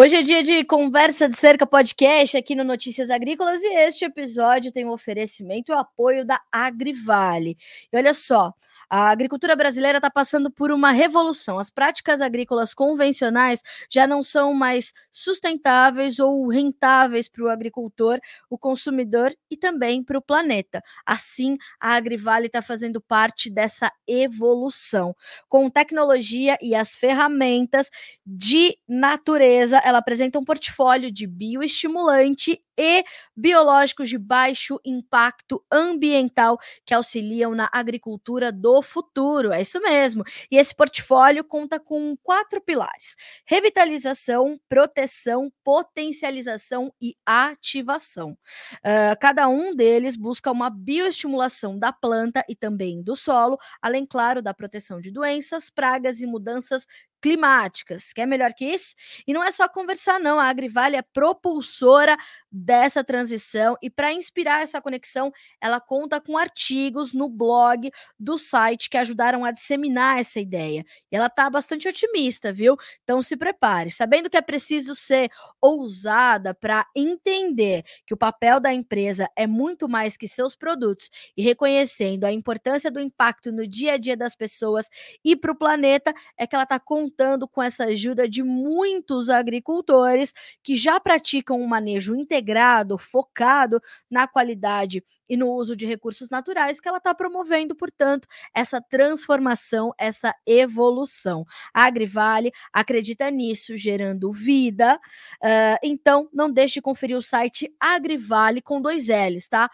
Hoje é dia de conversa de cerca podcast aqui no Notícias Agrícolas e este episódio tem o um oferecimento e o apoio da Agrivale. E olha só, a agricultura brasileira está passando por uma revolução. As práticas agrícolas convencionais já não são mais sustentáveis ou rentáveis para o agricultor, o consumidor e também para o planeta. Assim, a Agrivale está fazendo parte dessa evolução. Com tecnologia e as ferramentas de natureza, ela apresenta um portfólio de bioestimulante e biológicos de baixo impacto ambiental que auxiliam na agricultura do futuro. É isso mesmo. E esse portfólio conta com quatro pilares: revitalização, proteção, potencialização e ativação. Uh, cada um deles busca uma bioestimulação da planta e também do solo, além, claro, da proteção de doenças, pragas e mudanças climáticas. Quer melhor que isso? E não é só conversar, não. A Agrivale é propulsora dessa transição e para inspirar essa conexão, ela conta com artigos no blog do site que ajudaram a disseminar essa ideia. E ela está bastante otimista, viu? Então se prepare, sabendo que é preciso ser ousada para entender que o papel da empresa é muito mais que seus produtos e reconhecendo a importância do impacto no dia a dia das pessoas e para o planeta, é que ela está contando com essa ajuda de muitos agricultores que já praticam um manejo integrado focado na qualidade e no uso de recursos naturais, que ela está promovendo, portanto, essa transformação, essa evolução. A Agrivale acredita nisso, gerando vida. Uh, então, não deixe de conferir o site Agrivale com dois L's, tá?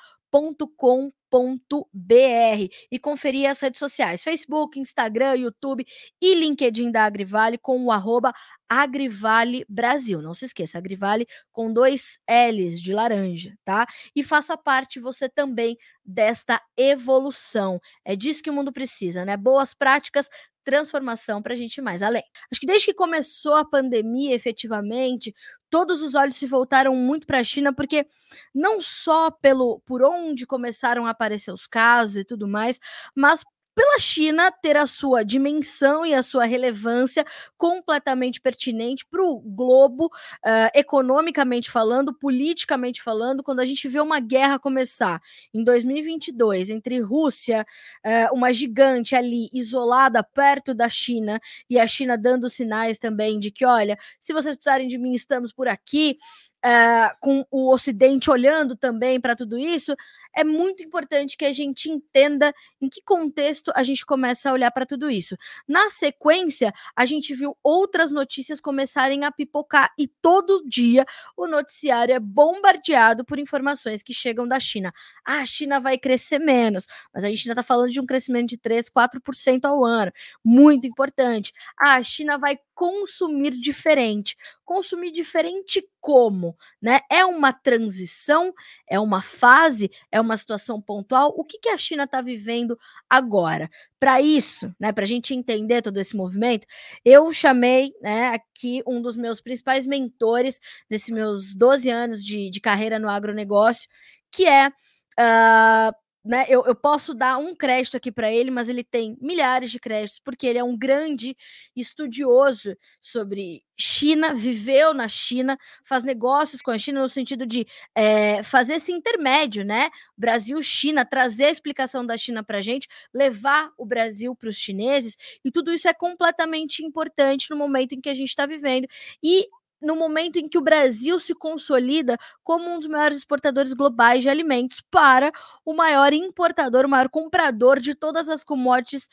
Br e conferir as redes sociais: Facebook, Instagram, YouTube e LinkedIn da Agrivale com o arroba Agrivale Brasil. Não se esqueça, Agrivale com dois L's de laranja, tá? E faça parte você também desta evolução. É disso que o mundo precisa, né? Boas práticas, transformação para a gente ir mais além. Acho que desde que começou a pandemia, efetivamente, todos os olhos se voltaram muito para a China, porque não só pelo por onde começaram a aparecer os casos e tudo mais, mas pela China ter a sua dimensão e a sua relevância completamente pertinente para o globo, uh, economicamente falando, politicamente falando, quando a gente vê uma guerra começar. Em 2022 entre Rússia, uh, uma gigante ali isolada perto da China, e a China dando sinais também de que, olha, se vocês precisarem de mim, estamos por aqui, uh, com o Ocidente olhando também para tudo isso, é muito importante que a gente entenda em que contexto a gente começa a olhar para tudo isso. Na sequência, a gente viu outras notícias começarem a pipocar e todo dia o noticiário é bombardeado por informações que chegam da China. Ah, a China vai crescer menos, mas a gente ainda está falando de um crescimento de 3, 4% ao ano. Muito importante. Ah, a China vai consumir diferente. Consumir diferente como, né? É uma transição, é uma fase, é uma situação pontual. O que, que a China está vivendo agora? Para isso, né, para a gente entender todo esse movimento, eu chamei né, aqui um dos meus principais mentores nesses meus 12 anos de, de carreira no agronegócio, que é uh, né, eu, eu, posso dar um crédito aqui para ele, mas ele tem milhares de créditos, porque ele é um grande estudioso sobre China, viveu na China, faz negócios com a China no sentido de é, fazer esse intermédio, né? Brasil-China, trazer a explicação da China para a gente, levar o Brasil para os chineses, e tudo isso é completamente importante no momento em que a gente está vivendo. E no momento em que o Brasil se consolida como um dos maiores exportadores globais de alimentos para o maior importador, o maior comprador de todas as commodities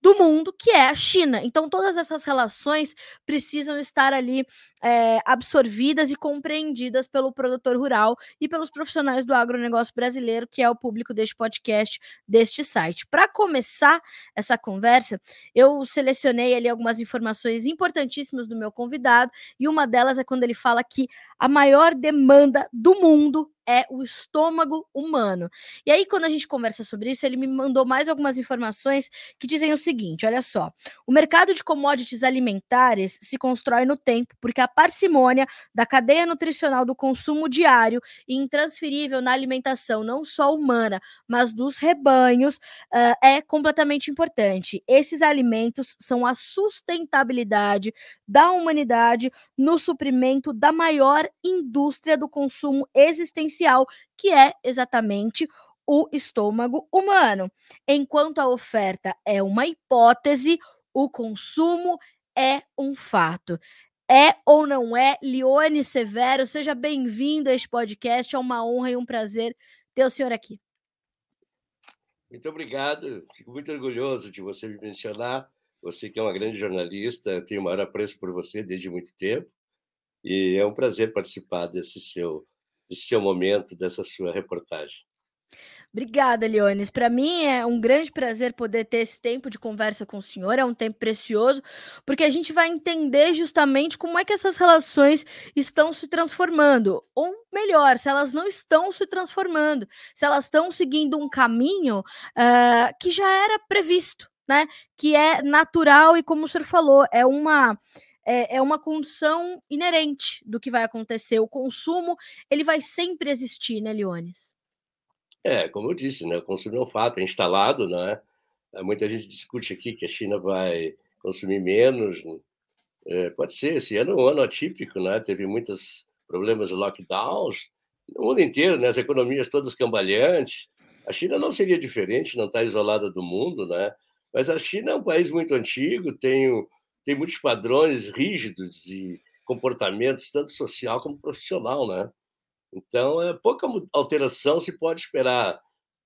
do mundo, que é a China. Então, todas essas relações precisam estar ali é, absorvidas e compreendidas pelo produtor rural e pelos profissionais do agronegócio brasileiro, que é o público deste podcast, deste site. Para começar essa conversa, eu selecionei ali algumas informações importantíssimas do meu convidado, e uma delas é quando ele fala que a maior demanda do mundo é o estômago humano. E aí, quando a gente conversa sobre isso, ele me mandou mais algumas informações que dizem o seguinte: olha só, o mercado de commodities alimentares se constrói no tempo porque a parcimônia da cadeia nutricional do consumo diário e intransferível na alimentação, não só humana, mas dos rebanhos, uh, é completamente importante. Esses alimentos são a sustentabilidade da humanidade no suprimento da maior indústria do consumo existencial, que é exatamente o estômago humano. Enquanto a oferta é uma hipótese, o consumo é um fato. É ou não é? Lione Severo, seja bem-vindo a este podcast. É uma honra e um prazer ter o senhor aqui. Muito obrigado. Fico muito orgulhoso de você me mencionar. Você que é uma grande jornalista, tenho o maior apreço por você desde muito tempo. E é um prazer participar desse seu, desse seu momento, dessa sua reportagem. Obrigada, Leones. Para mim é um grande prazer poder ter esse tempo de conversa com o senhor, é um tempo precioso, porque a gente vai entender justamente como é que essas relações estão se transformando, ou melhor, se elas não estão se transformando, se elas estão seguindo um caminho uh, que já era previsto, né? Que é natural e, como o senhor falou, é uma é, é uma condição inerente do que vai acontecer. O consumo ele vai sempre existir, né, Leones? É, como eu disse, né, o consumo é um fato, é instalado, né? Muita gente discute aqui que a China vai consumir menos. É, pode ser, esse ano é um ano atípico, né? Teve muitos problemas de lockdowns no mundo inteiro, né? As economias todas cambaleantes. A China não seria diferente, não está isolada do mundo, né? Mas a China é um país muito antigo, tem, tem muitos padrões rígidos e comportamentos, tanto social como profissional, né? Então, é pouca alteração se pode esperar.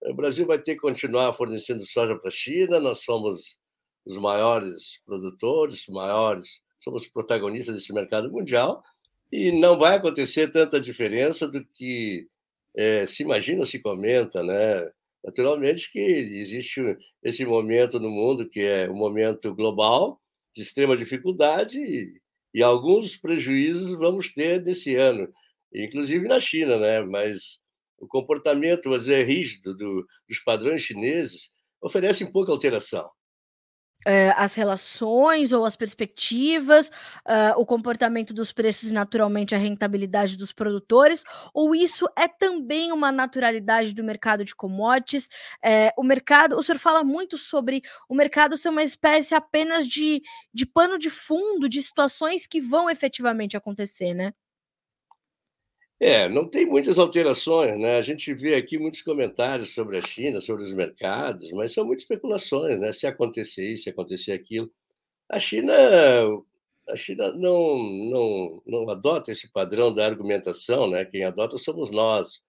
O Brasil vai ter que continuar fornecendo soja para a China, nós somos os maiores produtores, maiores, somos protagonistas desse mercado mundial, e não vai acontecer tanta diferença do que é, se imagina, se comenta, né? Naturalmente que existe esse momento no mundo que é um momento global de extrema dificuldade e, e alguns prejuízos vamos ter desse ano inclusive na China, né? Mas o comportamento, vou dizer, rígido do, dos padrões chineses oferece pouca alteração. É, as relações ou as perspectivas, uh, o comportamento dos preços e naturalmente a rentabilidade dos produtores, ou isso é também uma naturalidade do mercado de commodities? É, o mercado, o senhor fala muito sobre o mercado ser uma espécie apenas de, de pano de fundo de situações que vão efetivamente acontecer, né? É, não tem muitas alterações, né? A gente vê aqui muitos comentários sobre a China, sobre os mercados, mas são muitas especulações, né? Se acontecer isso, se acontecer aquilo. A China, a China não, não, não adota esse padrão da argumentação, né? Quem adota somos nós.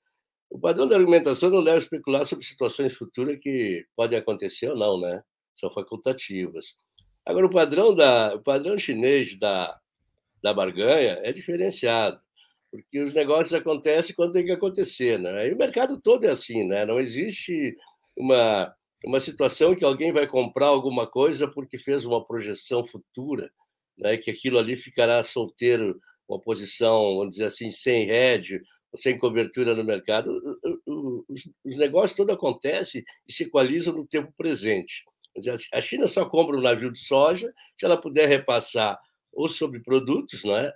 O padrão da argumentação não leva a especular sobre situações futuras que podem acontecer ou não, né? São facultativas. Agora, o padrão, da, o padrão chinês da, da barganha é diferenciado porque os negócios acontecem quando tem que acontecer, né? E o mercado todo é assim, né? Não existe uma uma situação que alguém vai comprar alguma coisa porque fez uma projeção futura, né? Que aquilo ali ficará solteiro, uma posição, vamos dizer assim, sem hedge, sem cobertura no mercado. Os negócios todos acontecem e se equalizam no tempo presente. A China só compra um navio de soja se ela puder repassar ou sobre produtos, não é?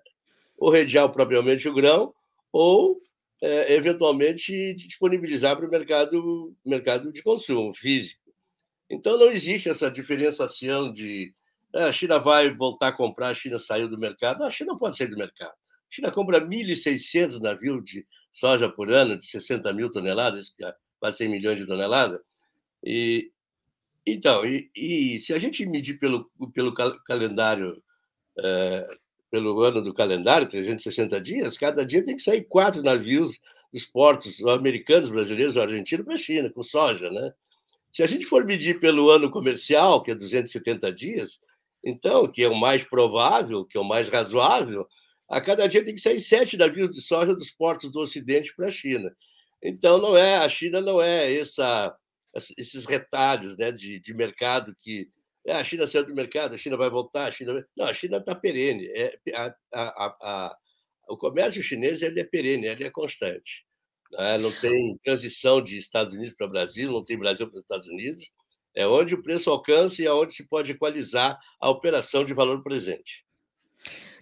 Ou redear propriamente o grão, ou é, eventualmente disponibilizar para o mercado, mercado de consumo físico. Então, não existe essa diferenciação de ah, a China vai voltar a comprar, a China saiu do mercado. a China não pode sair do mercado. A China compra 1.600 navios de soja por ano, de 60 mil toneladas, é quase 100 milhões de toneladas. E, então, e, e, se a gente medir pelo, pelo calendário é, pelo ano do calendário, 360 dias, cada dia tem que sair quatro navios dos portos americanos, brasileiros argentinos para a China, com soja, né? Se a gente for medir pelo ano comercial, que é 270 dias, então, que é o mais provável, que é o mais razoável, a cada dia tem que sair sete navios de soja dos portos do Ocidente para a China. Então, não é a China não é essa, esses retalhos né, de, de mercado que é, a China saiu do mercado, a China vai voltar, a China Não, a China está perene. É, a, a, a, o comércio chinês ele é perene, ele é constante. né? não tem transição de Estados Unidos para Brasil, não tem Brasil para os Estados Unidos. É onde o preço alcança e aonde se pode equalizar a operação de valor presente.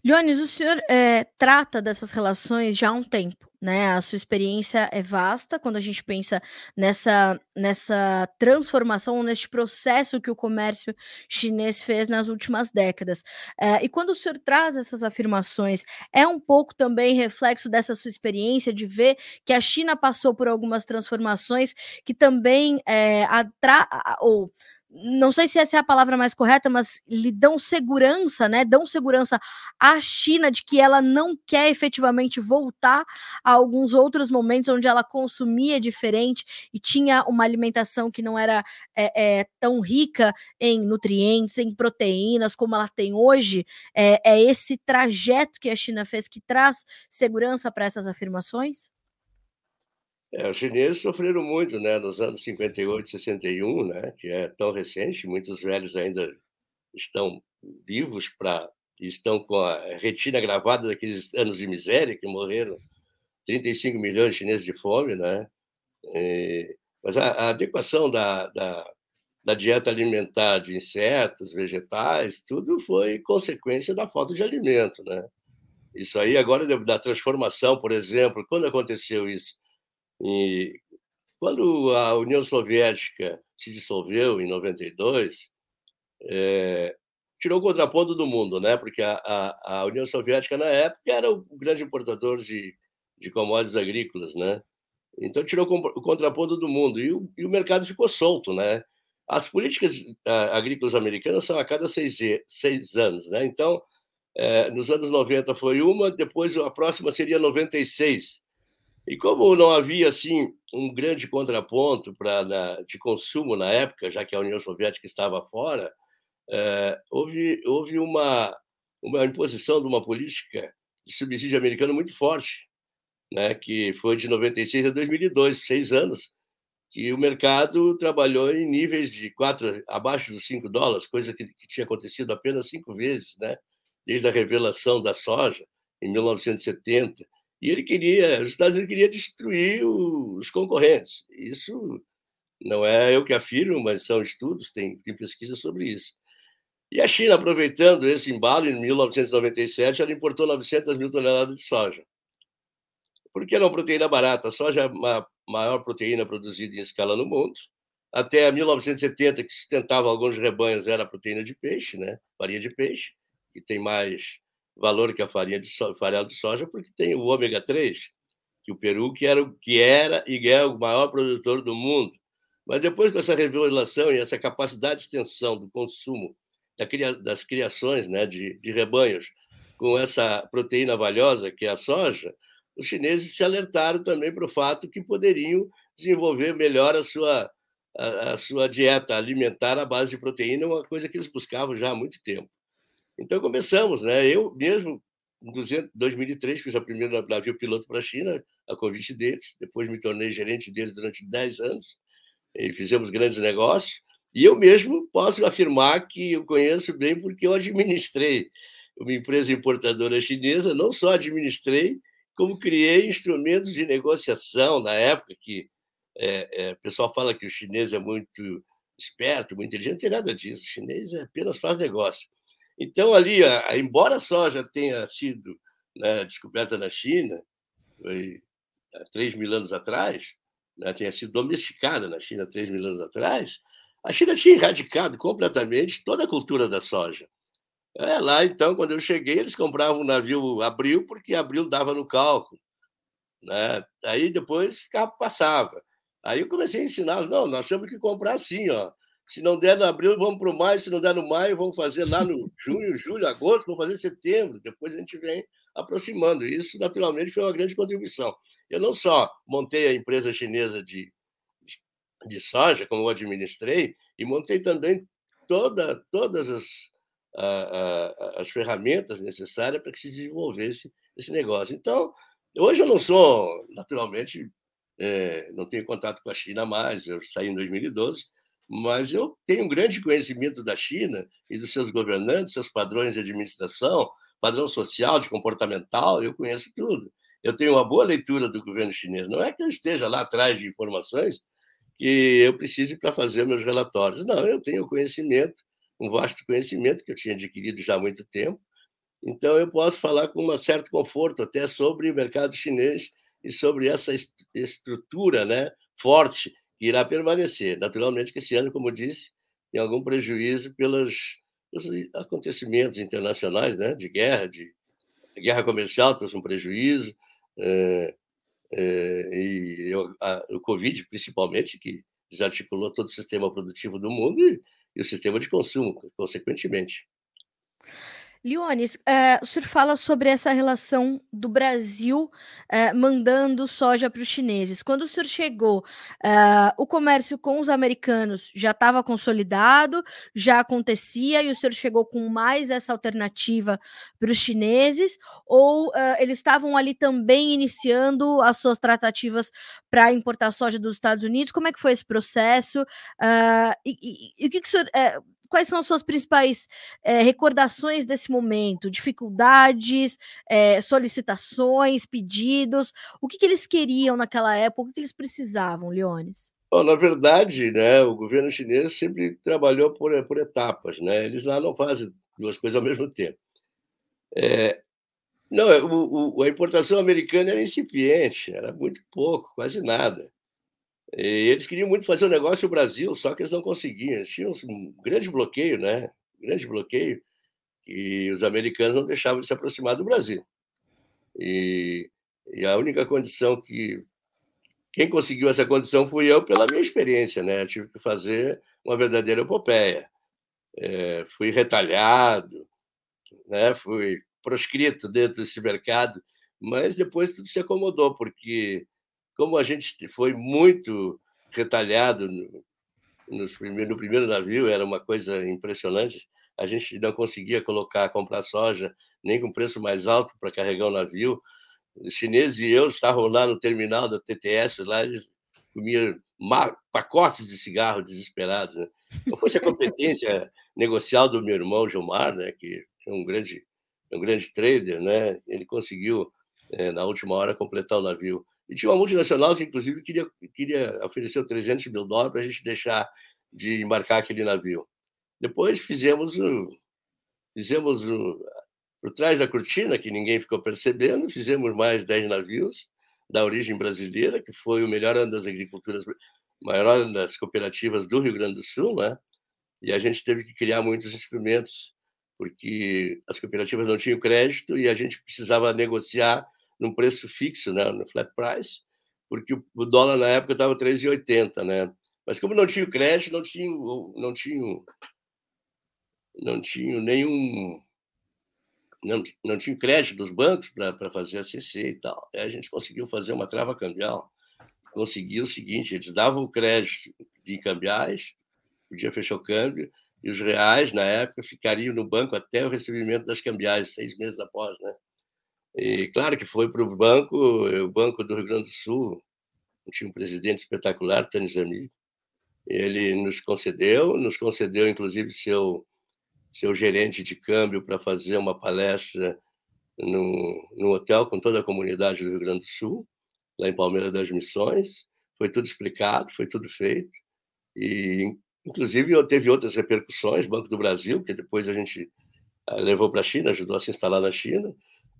Jones, o senhor é, trata dessas relações já há um tempo, né? A sua experiência é vasta quando a gente pensa nessa, nessa transformação, neste processo que o comércio chinês fez nas últimas décadas. É, e quando o senhor traz essas afirmações, é um pouco também reflexo dessa sua experiência de ver que a China passou por algumas transformações que também é, atra ou não sei se essa é a palavra mais correta, mas lhe dão segurança, né? Dão segurança à China de que ela não quer efetivamente voltar a alguns outros momentos onde ela consumia diferente e tinha uma alimentação que não era é, é, tão rica em nutrientes, em proteínas como ela tem hoje. É, é esse trajeto que a China fez que traz segurança para essas afirmações? É, os chineses sofreram muito, né, nos anos 58, 61, né, que é tão recente, muitos velhos ainda estão vivos para estão com a retina gravada daqueles anos de miséria que morreram 35 milhões de chineses de fome, né? E, mas a, a adequação da, da, da, dieta alimentar de insetos, vegetais, tudo foi consequência da falta de alimento, né? Isso aí agora da transformação, por exemplo, quando aconteceu isso? E quando a União Soviética se dissolveu em 92, é, tirou o contraponto do mundo, né? Porque a, a, a, União Soviética na época era o grande importador de, de commodities agrícolas, né? Então tirou o contraponto do mundo e o, e o mercado ficou solto, né? As políticas agrícolas americanas são a cada seis, seis anos, né? Então, é, nos anos 90 foi uma, depois a próxima seria 96. E como não havia assim um grande contraponto para de consumo na época, já que a União Soviética estava fora, é, houve houve uma uma imposição de uma política de subsídio americano muito forte, né, que foi de 96 a 2002, seis anos, que o mercado trabalhou em níveis de quatro abaixo dos cinco dólares, coisa que, que tinha acontecido apenas cinco vezes, né, desde a revelação da soja em 1970 e ele queria, os Estados Unidos queria destruir os concorrentes. Isso não é eu que afirmo, mas são estudos, tem, tem pesquisa sobre isso. E a China, aproveitando esse embalo, em 1997, ela importou 900 mil toneladas de soja. Por que não proteína barata? A soja é a maior proteína produzida em escala no mundo. Até 1970, que sustentava alguns rebanhos, era a proteína de peixe, né? farinha de peixe, que tem mais valor que a farinha de soja, farelo de soja, porque tem o ômega 3, que o Peru que era, que era e é o maior produtor do mundo. Mas depois com essa revelação e essa capacidade de extensão do consumo das criações né, de, de rebanhos com essa proteína valiosa que é a soja, os chineses se alertaram também para o fato que poderiam desenvolver melhor a sua, a, a, sua dieta alimentar à base de proteína, uma coisa que eles buscavam já há muito tempo. Então começamos, né? Eu mesmo, em 2003, fiz a primeira navio piloto para a China, a convite deles. Depois me tornei gerente deles durante 10 anos e fizemos grandes negócios. E eu mesmo posso afirmar que eu conheço bem porque eu administrei uma empresa importadora chinesa, não só administrei, como criei instrumentos de negociação na época que é, é, o pessoal fala que o chinês é muito esperto, muito inteligente, não tem nada disso. O chinês apenas faz negócio. Então, ali, embora a soja tenha sido né, descoberta na China, foi há 3 mil anos atrás, né, tenha sido domesticada na China 3 mil anos atrás, a China tinha erradicado completamente toda a cultura da soja. É, lá, então, quando eu cheguei, eles compravam um navio abril, porque abril dava no cálculo. Né? Aí depois ficava, passava. Aí eu comecei a ensinar, não, nós temos que comprar assim, ó. Se não der no abril, vamos para o maio. Se não der no maio, vamos fazer lá no junho, julho, agosto, vamos fazer setembro. Depois a gente vem aproximando. Isso, naturalmente, foi uma grande contribuição. Eu não só montei a empresa chinesa de, de soja, como eu administrei, e montei também toda, todas as, as ferramentas necessárias para que se desenvolvesse esse negócio. Então, hoje eu não sou, naturalmente, é, não tenho contato com a China mais, eu saí em 2012, mas eu tenho um grande conhecimento da China e dos seus governantes, seus padrões de administração, padrão social, de comportamental, eu conheço tudo. eu tenho uma boa leitura do governo chinês. Não é que eu esteja lá atrás de informações que eu precise para fazer meus relatórios. Não, eu tenho conhecimento, um vasto conhecimento que eu tinha adquirido já há muito tempo. Então, eu posso falar com um certo conforto até sobre o mercado chinês e sobre essa estrutura né, forte que irá permanecer. Naturalmente que esse ano, como disse, tem algum prejuízo pelos, pelos acontecimentos internacionais né, de guerra, de, guerra comercial trouxe um prejuízo, é, é, e eu, a, o Covid, principalmente, que desarticulou todo o sistema produtivo do mundo e, e o sistema de consumo, consequentemente. Leones, eh, o senhor fala sobre essa relação do Brasil eh, mandando soja para os chineses. Quando o senhor chegou, eh, o comércio com os americanos já estava consolidado, já acontecia, e o senhor chegou com mais essa alternativa para os chineses, ou eles estavam ali também iniciando as suas tratativas para importar soja dos Estados Unidos? Como é que foi esse processo? e, e, e o que, que o senhor quais são as suas principais é, recordações desse momento? Dificuldades, é, solicitações, pedidos? O que, que, eles queriam naquela época? O que, eles precisavam, Leones? Bom, na verdade, né, o governo chinês sempre trabalhou por, por etapas. Né? Eles lá não fazem duas coisas ao mesmo tempo. É, não, o, o, a importação americana era incipiente, era muito pouco, quase nada. E eles queriam muito fazer o um negócio no Brasil, só que eles não conseguiam. Eles tinham um grande bloqueio, né? Um grande bloqueio, e os americanos não deixavam de se aproximar do Brasil. E, e a única condição que. Quem conseguiu essa condição fui eu, pela minha experiência, né? Eu tive que fazer uma verdadeira epopeia. É, fui retalhado, né? fui proscrito dentro desse mercado, mas depois tudo se acomodou, porque como a gente foi muito retalhado no, nos primeiros, no primeiro navio, era uma coisa impressionante. A gente não conseguia colocar, comprar soja nem com preço mais alto para carregar o navio. Os chineses e eu estavam lá no terminal da TTS, lá eles comiam pacotes de cigarro desesperados. Né? Não fosse a competência negocial do meu irmão Gilmar, né, que é um grande, um grande trader, né, ele conseguiu, é, na última hora, completar o navio. E tinha uma multinacional que, inclusive, queria, queria oferecer 300 mil dólares para a gente deixar de embarcar aquele navio. Depois fizemos fizemos por trás da cortina, que ninguém ficou percebendo, fizemos mais 10 navios da origem brasileira, que foi o melhor ano das agriculturas, maior ano das cooperativas do Rio Grande do Sul, né? E a gente teve que criar muitos instrumentos, porque as cooperativas não tinham crédito e a gente precisava negociar num preço fixo, né, no flat price, porque o dólar na época estava 3,80, né? Mas como não tinha crédito, não tinha, não tinha, não tinha nenhum, não, não tinha crédito dos bancos para fazer a CC e tal. Aí a gente conseguiu fazer uma trava cambial. Conseguiu o seguinte: eles davam o crédito de cambiais, podia fechar o câmbio, e os reais, na época, ficariam no banco até o recebimento das cambiais, seis meses após, né? E claro que foi para o banco, o Banco do Rio Grande do Sul, tinha um presidente espetacular, Tânis Ami. Ele nos concedeu, nos concedeu inclusive seu seu gerente de câmbio para fazer uma palestra no, no hotel com toda a comunidade do Rio Grande do Sul, lá em Palmeiras das Missões. Foi tudo explicado, foi tudo feito. E, inclusive, teve outras repercussões. Banco do Brasil, que depois a gente ah, levou para a China, ajudou a se instalar na China.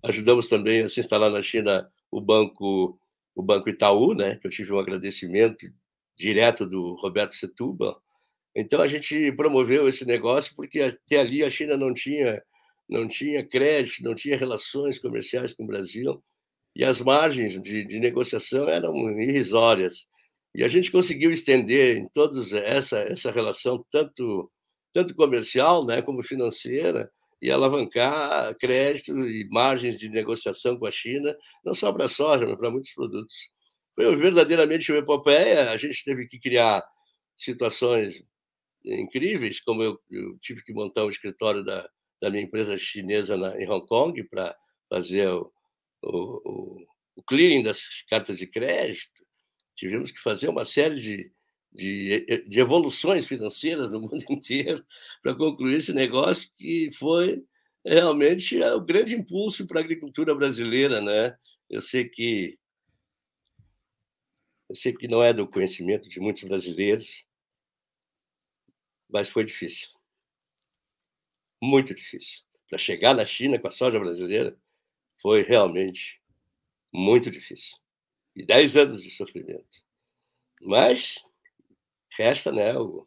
Ajudamos também a se instalar na China o banco o banco Itaú, né, que eu tive um agradecimento direto do Roberto Setúbal. Então a gente promoveu esse negócio porque até ali a China não tinha não tinha crédito, não tinha relações comerciais com o Brasil e as margens de, de negociação eram irrisórias. E a gente conseguiu estender em todos essa essa relação tanto tanto comercial, né, como financeira, e alavancar crédito e margens de negociação com a China, não só para a soja, mas para muitos produtos. Foi verdadeiramente uma epopeia, a gente teve que criar situações incríveis, como eu, eu tive que montar um escritório da, da minha empresa chinesa na, em Hong Kong para fazer o, o, o clearing das cartas de crédito, tivemos que fazer uma série de, de, de evoluções financeiras no mundo inteiro para concluir esse negócio que foi realmente é o grande impulso para a agricultura brasileira, né? eu sei que eu sei que não é do conhecimento de muitos brasileiros, mas foi difícil. Muito difícil. Para chegar na China com a soja brasileira, foi realmente muito difícil. E dez anos de sofrimento. Mas resta, né, o,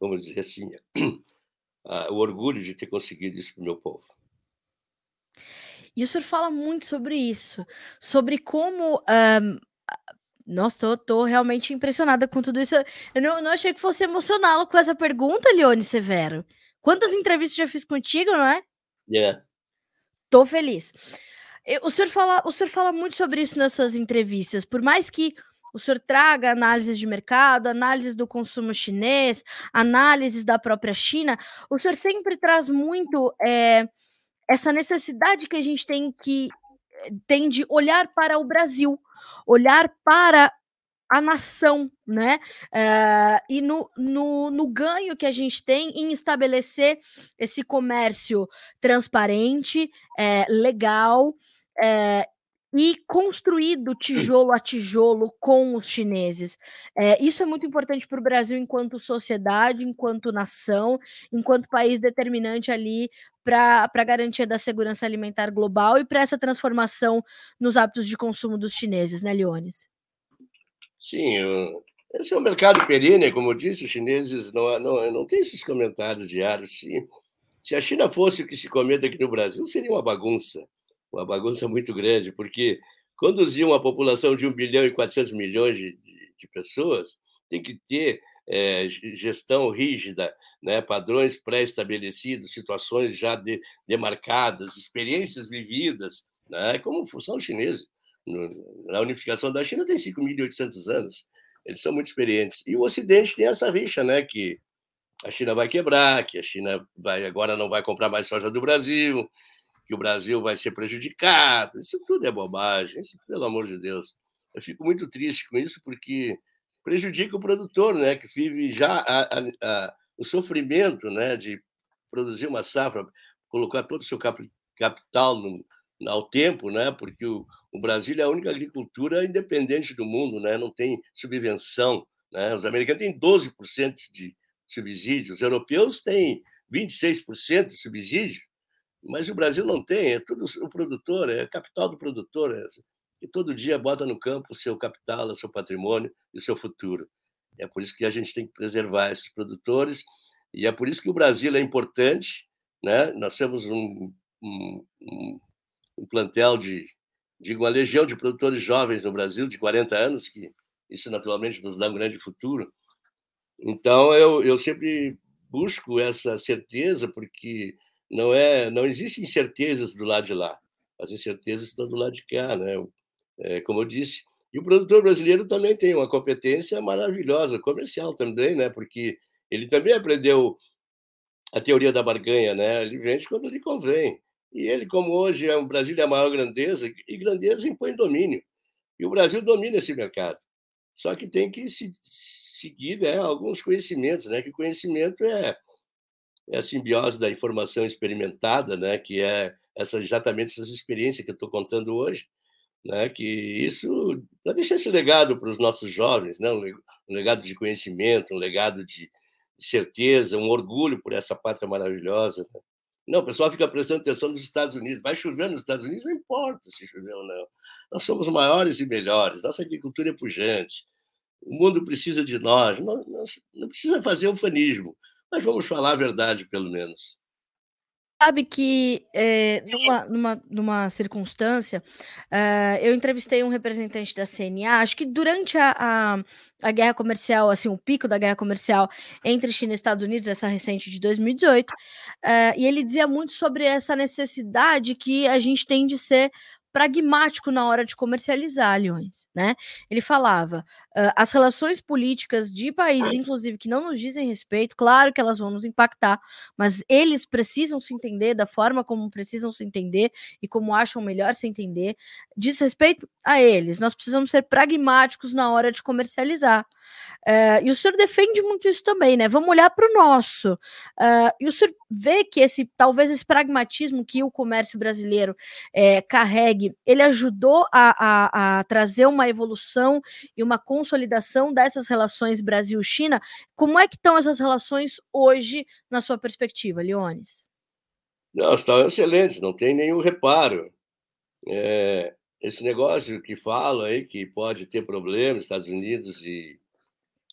vamos dizer assim, o orgulho de ter conseguido isso para o meu povo. E o senhor fala muito sobre isso, sobre como. Um, nossa, tô, tô, realmente impressionada com tudo isso. Eu não, não achei que fosse emocioná-lo com essa pergunta, Leone Severo. Quantas entrevistas já fiz contigo, não é? É. Yeah. Tô feliz. O senhor, fala, o senhor fala muito sobre isso nas suas entrevistas, por mais que o senhor traga análises de mercado, análises do consumo chinês, análises da própria China, o senhor sempre traz muito é, essa necessidade que a gente tem que eh, tem de olhar para o Brasil, olhar para a nação, né? Uh, e no, no, no, ganho que a gente tem em estabelecer esse comércio transparente, é, legal, é, e construído tijolo a tijolo com os chineses. É, isso é muito importante para o Brasil enquanto sociedade, enquanto nação, enquanto país determinante ali para a garantia da segurança alimentar global e para essa transformação nos hábitos de consumo dos chineses, né, Leones? Sim, esse é um mercado perene, como eu disse, os chineses não, não, não têm esses comentários diários. Se, se a China fosse o que se comenta aqui no Brasil, seria uma bagunça uma bagunça muito grande, porque conduzir uma população de 1 bilhão e 400 milhões de, de, de pessoas tem que ter é, gestão rígida, né, padrões pré-estabelecidos, situações já de, demarcadas, experiências vividas, né, como função chinesa. Na unificação da China tem 5.800 anos, eles são muito experientes. E o Ocidente tem essa rixa, né, que a China vai quebrar, que a China vai agora não vai comprar mais soja do Brasil, que o Brasil vai ser prejudicado. Isso tudo é bobagem, isso, pelo amor de Deus. Eu fico muito triste com isso, porque prejudica o produtor, né, que vive já a, a, a, o sofrimento né, de produzir uma safra, colocar todo o seu capital no, ao tempo, né, porque o, o Brasil é a única agricultura independente do mundo, né, não tem subvenção. Né, os americanos têm 12% de subsídio, os europeus têm 26% de subsídio, mas o Brasil não tem, é tudo o produtor, é capital do produtor, é, que todo dia bota no campo o seu capital, o seu patrimônio e o seu futuro. É por isso que a gente tem que preservar esses produtores e é por isso que o Brasil é importante. Né? Nós temos um, um, um plantel de, digo, uma legião de produtores jovens no Brasil de 40 anos, que isso naturalmente nos dá um grande futuro. Então, eu, eu sempre busco essa certeza, porque não é, não existem incertezas do lado de lá. As incertezas estão do lado de cá, né? É, como eu disse. E o produtor brasileiro também tem uma competência maravilhosa, comercial também, né? Porque ele também aprendeu a teoria da barganha, né? Ele vende quando lhe convém. E ele, como hoje é o Brasil é a maior grandeza, e grandeza impõe domínio. E o Brasil domina esse mercado. Só que tem que se seguir né, alguns conhecimentos, né? Que conhecimento é é a simbiose da informação experimentada, né, que é essa, exatamente essas experiências que eu estou contando hoje, né, que isso para deixar esse legado para os nossos jovens, né, um legado de conhecimento, um legado de certeza, um orgulho por essa pátria maravilhosa. Né? Não, o pessoal fica prestando atenção nos Estados Unidos. Vai chover nos Estados Unidos? Não importa se chover ou não. Nós somos maiores e melhores. Nossa agricultura é pujante. O mundo precisa de nós. Não, não, não precisa fazer ufanismo mas vamos falar a verdade, pelo menos. Sabe que é, numa, numa, numa circunstância, uh, eu entrevistei um representante da CNA, acho que durante a, a, a, guerra comercial, assim, o pico da guerra comercial entre China e Estados Unidos, essa recente de 2018, uh, eh, e ele dizia muito sobre essa necessidade que a gente tem de ser pragmático na hora de comercializar leões, né? Ele falava uh, as relações políticas de países, inclusive que não nos dizem respeito, claro que elas vão nos impactar, mas eles precisam se entender da forma como precisam se entender e como acham melhor se entender, diz respeito a eles. Nós precisamos ser pragmáticos na hora de comercializar. Uh, e o senhor defende muito isso também, né? Vamos olhar para o nosso. Uh, e o senhor vê que esse talvez esse pragmatismo que o comércio brasileiro é, carregue, ele ajudou a, a, a, trazer uma evolução e uma consolidação dessas relações Brasil-China. Como é que estão essas relações hoje, na sua perspectiva, Leones? Não, estão excelentes, não tem nenhum reparo. É, esse negócio que fala aí que pode ter problemas Estados Unidos e,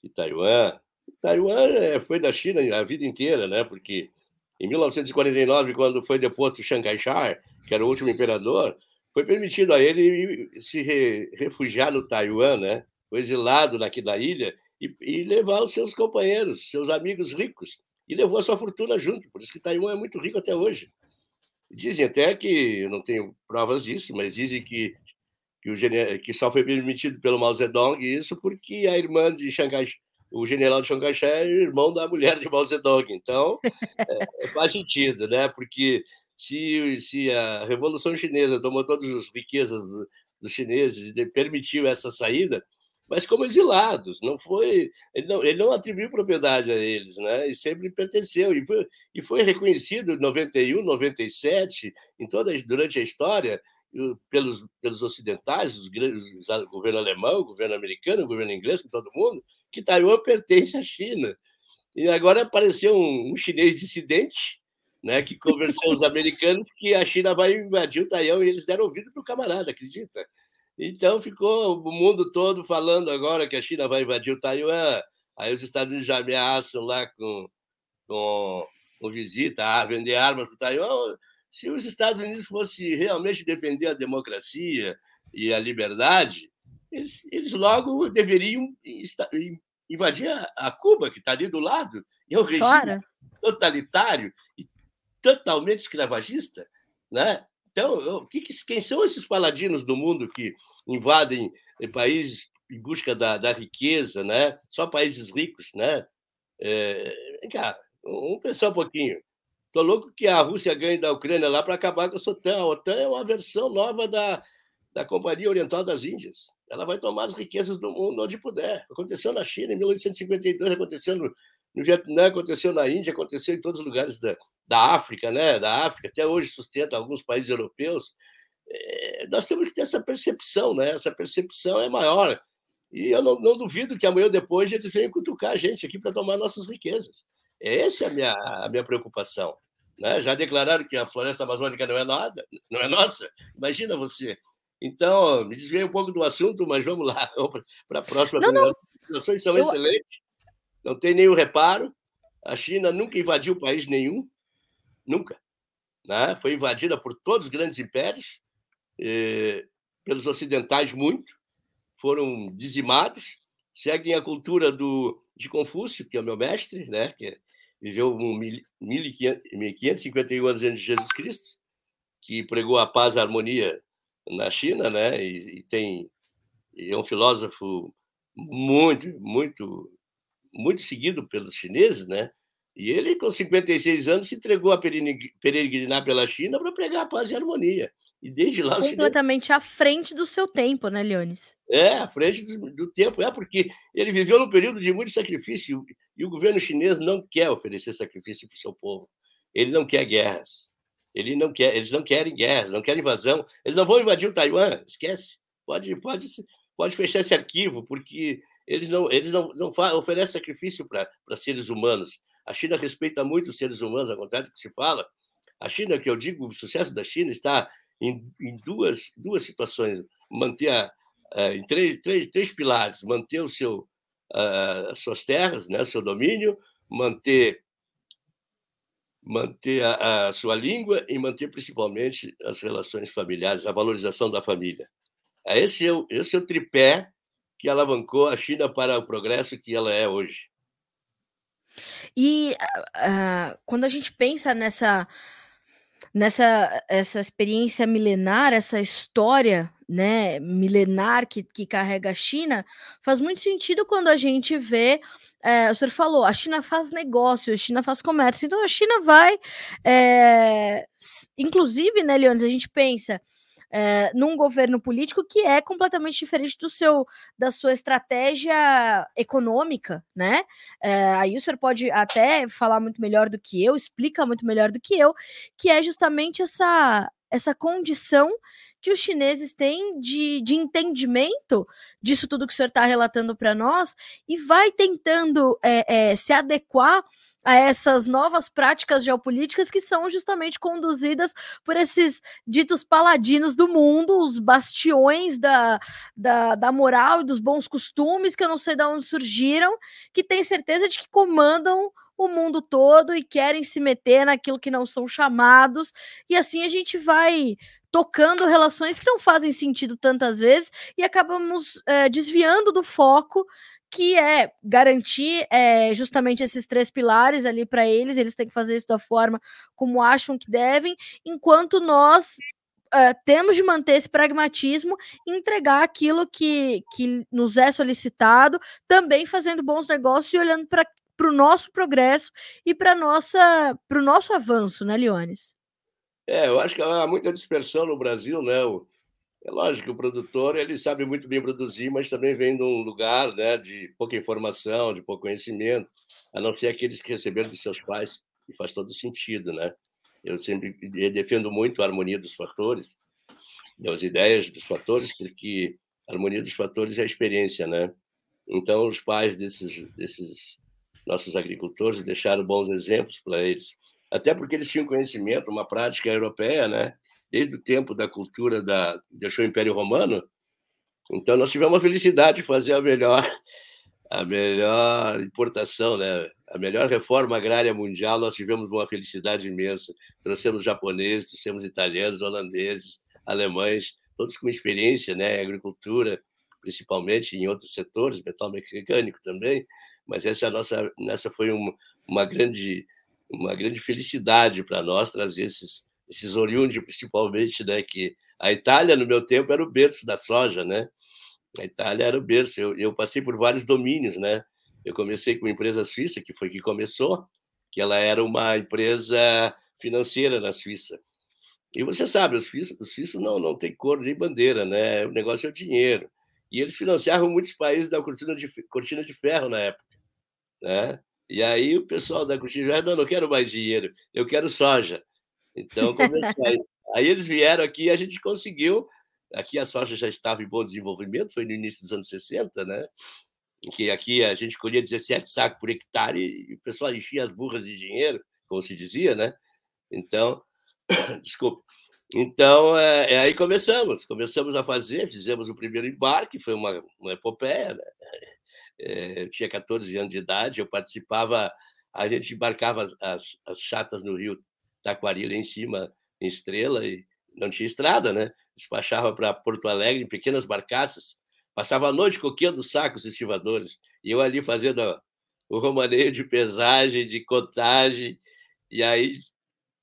e Taiwan. Taiwan é, foi da China a vida inteira, né? Porque em 1949, quando foi deposto Chiang Kai-shek, que era o último imperador, foi permitido a ele se re, refugiar no Taiwan, né? Foi exilado naquela ilha e, e levar os seus companheiros, seus amigos ricos, e levou a sua fortuna junto. Por isso que Taiwan é muito rico até hoje. Dizem até que, não tenho provas disso, mas dizem que, que, o, que só foi permitido pelo Mao Zedong isso porque a irmã de Shanghai, o general de Chiang é irmão da mulher de Mao Zedong. Então, é, faz sentido, né? Porque se, se a Revolução Chinesa tomou todas as riquezas do, dos chineses e permitiu essa saída, mas como exilados, não foi, ele não, ele não atribuiu propriedade a eles, né? E sempre pertenceu e foi, e foi reconhecido em 91, 97, em toda durante a história pelos pelos ocidentais, os, os, o governo alemão, o governo americano, o governo inglês, com todo mundo, que Taiwan pertence à China. E agora apareceu um, um chinês dissidente, né, que convenceu os americanos que a China vai invadir o Taiwan e eles deram ouvido para o camarada, acredita? Então ficou o mundo todo falando agora que a China vai invadir o Taiwan. Aí os Estados Unidos já ameaçam lá com, com, com visita a vender armas para o Taiwan. Se os Estados Unidos fossem realmente defender a democracia e a liberdade, eles, eles logo deveriam invadir a, Cuba, que está ali do lado. E é um regime claro. totalitário e totalmente escravagista. Né? Então, que, quem são esses paladinos do mundo que invadem países em busca da, da riqueza, né? Só países ricos, né? É, vem cá, vamos pensar um pouquinho. Estou louco que a Rússia ganhe da Ucrânia lá para acabar com a OTAN. A OTAN é uma versão nova da, da Companhia Oriental das Índias. Ela vai tomar as riquezas do mundo onde puder. Aconteceu na China em 1852, aconteceu no, no Vietnã, aconteceu na Índia, aconteceu em todos os lugares da, da África, né? Da África, até hoje sustenta alguns países europeus. É, nós temos que ter essa percepção, né? Essa percepção é maior. E eu não, não duvido que amanhã ou depois eles venham cutucar a gente aqui para tomar nossas riquezas. Essa é a minha, a minha preocupação. Né? Já declararam que a floresta amazônica não é nada, não é nossa. Imagina você. Então, me desviei um pouco do assunto, mas vamos lá, para a próxima. Não, não. As situações são eu... excelentes, não tem nenhum reparo. A China nunca invadiu país nenhum, Nunca. Né? Foi invadida por todos os grandes impérios, eh, pelos ocidentais muito, foram dizimados, seguem a cultura do, de Confúcio, que é o meu mestre, né? que viveu 1551 anos antes de Jesus Cristo, que pregou a paz e a harmonia na China, né? E, e tem e é um filósofo muito, muito, muito seguido pelos chineses, né? E ele, com 56 anos, se entregou a peregrinar pela China para pregar a paz e a harmonia. E desde lá. Completamente à frente do seu tempo, né, Leones? É, à frente do, do, tempo. É porque ele viveu num período de muito sacrifício e o governo chinês não quer oferecer sacrifício para o seu povo. Ele não quer guerras. Ele não quer, eles não querem guerras, não querem invasão. Eles não vão invadir o Taiwan, esquece. Pode, pode, pode fechar esse arquivo, porque eles não, eles não, não oferecem sacrifício para seres humanos. A China respeita muito os seres humanos, ao contrário do que se fala. A China, que eu digo, o sucesso da China está em, em duas, duas situações: manter a, em três, três, três pilares, manter o seu, as suas terras, né, o seu domínio, manter manter a, a, sua língua e manter principalmente as relações familiares, a valorização da família. Esse é o, esse é o tripé que alavancou a China para o progresso que ela é hoje. E uh, quando a gente pensa nessa nessa essa experiência milenar, essa história, né, milenar que, que carrega a China, faz muito sentido quando a gente vê, é, o senhor falou, a China faz negócio, a China faz comércio, então a China vai, é, inclusive, né, Leones, a gente pensa, é, num governo político que é completamente diferente do seu da sua estratégia econômica, né? É, aí o senhor pode até falar muito melhor do que eu, explica muito melhor do que eu, que é justamente essa essa condição que os chineses têm de, de entendimento disso tudo que o senhor está relatando para nós e vai tentando é, é, se adequar a essas novas práticas geopolíticas que são justamente conduzidas por esses ditos paladinos do mundo, os bastiões da, da, da moral e dos bons costumes, que eu não sei de onde surgiram, que têm certeza de que comandam o mundo todo e querem se meter naquilo que não são chamados, e assim a gente vai tocando relações que não fazem sentido tantas vezes e acabamos é, desviando do foco que é garantir é, justamente esses três pilares ali para eles, eles têm que fazer isso da forma como acham que devem, enquanto nós uh, temos de manter esse pragmatismo e entregar aquilo que, que nos é solicitado, também fazendo bons negócios e olhando para o nosso progresso e para o nosso avanço, né, Leones? É, eu acho que há muita dispersão no Brasil, né? O é lógico que o produtor ele sabe muito bem produzir, mas também vem de um lugar né, de pouca informação, de pouco conhecimento, a não ser aqueles que receberam de seus pais, e faz todo sentido. Né? Eu sempre defendo muito a harmonia dos fatores, as ideias dos fatores, porque a harmonia dos fatores é a experiência. Né? Então, os pais desses, desses nossos agricultores deixaram bons exemplos para eles, até porque eles tinham conhecimento, uma prática europeia, né? Desde o tempo da cultura da deixou o Império Romano. Então nós tivemos a felicidade de fazer a melhor a melhor importação, né? A melhor reforma agrária mundial, nós tivemos uma felicidade imensa. Trouxemos japoneses, trouxemos italianos, holandeses, alemães, todos com experiência, né, agricultura, principalmente em outros setores, metal mecânico também, mas essa é nossa, essa foi uma, uma grande uma grande felicidade para nós trazer esses esses oriundos, principalmente, né, que a Itália, no meu tempo, era o berço da soja, né? A Itália era o berço. Eu, eu passei por vários domínios, né? Eu comecei com uma empresa suíça, que foi que começou, que ela era uma empresa financeira na Suíça. E você sabe, os suíços, os suíços não, não têm cor nem bandeira, né? O negócio é o dinheiro. E eles financiavam muitos países da cortina de, cortina de ferro na época, né? E aí o pessoal da cortina de ferro, não, não quero mais dinheiro, eu quero soja. Então, começou. aí, eles vieram aqui e a gente conseguiu. Aqui a soja já estava em bom desenvolvimento, foi no início dos anos 60, né? Que aqui a gente colhia 17 sacos por hectare e o pessoal enchia as burras de dinheiro, como se dizia, né? Então, desculpa. Então, é, é, aí começamos, começamos a fazer, fizemos o primeiro embarque, foi uma, uma epopeia, né? É, eu tinha 14 anos de idade, eu participava, a gente embarcava as, as, as chatas no rio Taquari lá em cima, em Estrela, e não tinha estrada, né? Despachava para Porto Alegre em pequenas barcaças, passava a noite coqueando sacos estivadores, e eu ali fazendo o romaneio de pesagem, de contagem, e aí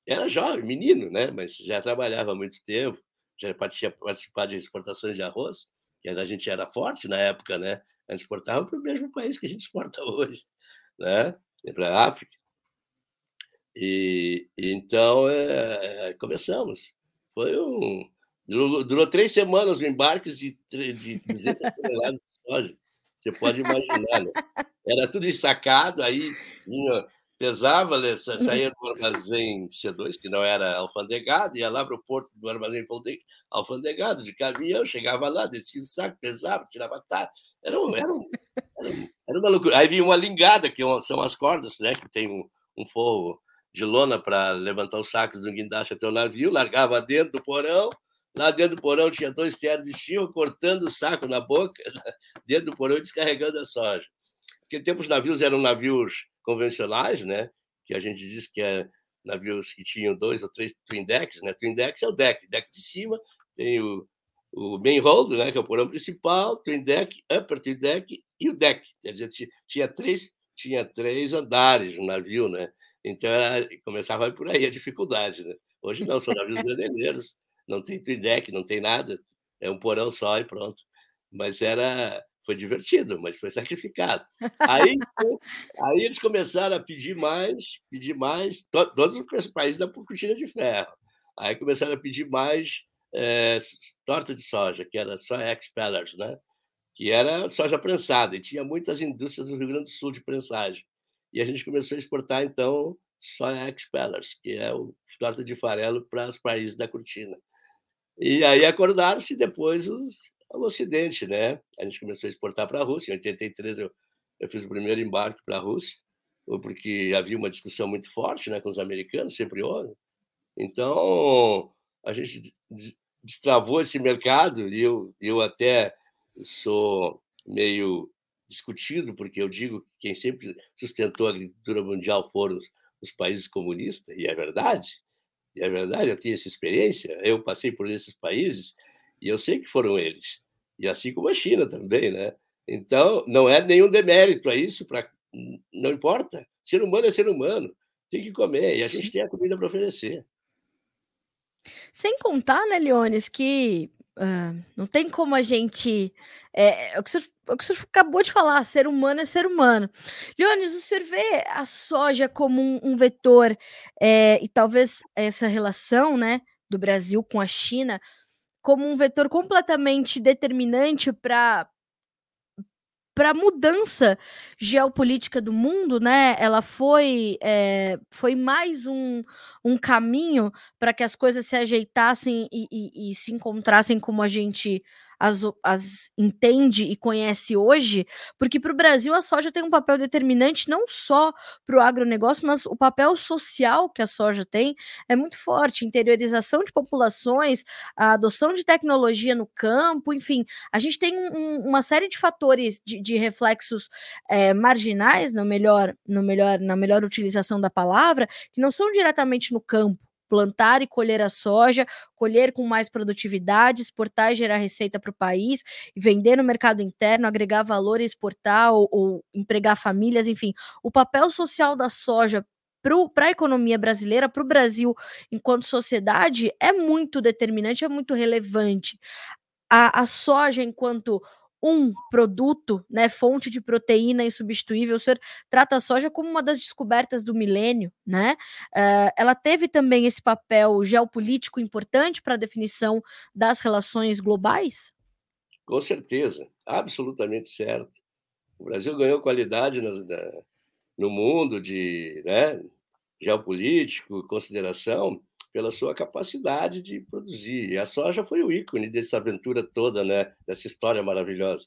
era jovem, menino, né? Mas já trabalhava há muito tempo, já tinha participado de exportações de arroz, que a gente era forte na época, né? A gente exportava para o mesmo país que a gente exporta hoje, né? Para a África. E, então é, começamos. Foi um. Durou, durou, três semanas o embarque de, de 200 toneladas de soja. Você pode imaginar, né? Era tudo ensacado, aí vinha, pesava, né? saía do armazém C2, que não era alfandegado, ia lá para o porto do armazém alfandegado, de caminhão, chegava lá, descia o saco, pesava, tirava tarde. Era, um, era, um, era, uma loucura. Aí vinha uma lingada, que é são as cordas, né? Que tem um, um forro de lona para levantar os sacos do guindaste até o navio, largava dentro do porão. Lá dentro do porão tinha dois ternos de chiva cortando o saco na boca, dentro do porão e descarregando a soja. Naquele tempo os navios eram navios convencionais, né? que a gente diz que é navios que tinham dois ou três twin decks. Né? Twin decks é o deck, deck de cima, tem o, o main hold, né? que é o porão principal, twin deck, upper twin deck e o deck. Quer dizer, tinha três, tinha três andares no navio, né? Então, era, começava por aí a dificuldade. Né? Hoje não, são navios brasileiros, não tem deck, não tem nada, é um porão só e pronto. Mas era foi divertido, mas foi sacrificado. Aí, aí eles começaram a pedir mais, pedir mais, to, todos os países da cortina de ferro. Aí começaram a pedir mais é, torta de soja, que era soja expellers, né? que era soja prensada, e tinha muitas indústrias do Rio Grande do Sul de prensagem. E a gente começou a exportar, então, soja expellers, que é o torta de farelo para os países da cortina. E aí acordaram-se depois os, o Ocidente, né? A gente começou a exportar para a Rússia. Em 83 eu, eu fiz o primeiro embarque para a Rússia, porque havia uma discussão muito forte né, com os americanos, sempre houve. Então, a gente destravou esse mercado e eu, eu até sou meio discutido, porque eu digo que quem sempre sustentou a agricultura mundial foram os, os países comunistas, e é verdade, e é verdade, eu tinha essa experiência, eu passei por esses países e eu sei que foram eles, e assim como a China também, né? Então, não é nenhum demérito a isso, pra, não importa, ser humano é ser humano, tem que comer, e a gente tem a comida para oferecer. Sem contar, né, Leones, que uh, não tem como a gente. É, é, o que, senhor, é o que acabou de falar, ser humano é ser humano. Leones, o senhor vê a soja como um, um vetor, é, e talvez essa relação né, do Brasil com a China, como um vetor completamente determinante para para a mudança geopolítica do mundo, né? Ela foi, é, foi mais um, um caminho para que as coisas se ajeitassem e, e, e se encontrassem como a gente as, as entende e conhece hoje, porque para o Brasil a soja tem um papel determinante não só para o agronegócio, mas o papel social que a soja tem é muito forte. Interiorização de populações, a adoção de tecnologia no campo, enfim, a gente tem um, uma série de fatores de, de reflexos é, marginais, no melhor, no melhor, na melhor utilização da palavra, que não são diretamente no campo plantar e colher a soja, colher com mais produtividade, exportar e gerar receita para o país, vender no mercado interno, agregar valor exportar ou, ou empregar famílias, enfim. O papel social da soja para a economia brasileira, para o Brasil enquanto sociedade, é muito determinante, é muito relevante. A, a soja, enquanto um produto, né, fonte de proteína insubstituível. O senhor trata a soja como uma das descobertas do milênio, né? Uh, ela teve também esse papel geopolítico importante para a definição das relações globais? Com certeza, absolutamente certo. O Brasil ganhou qualidade no, no mundo de né, geopolítico, consideração, pela sua capacidade de produzir. E a soja foi o ícone dessa aventura toda, né? dessa história maravilhosa.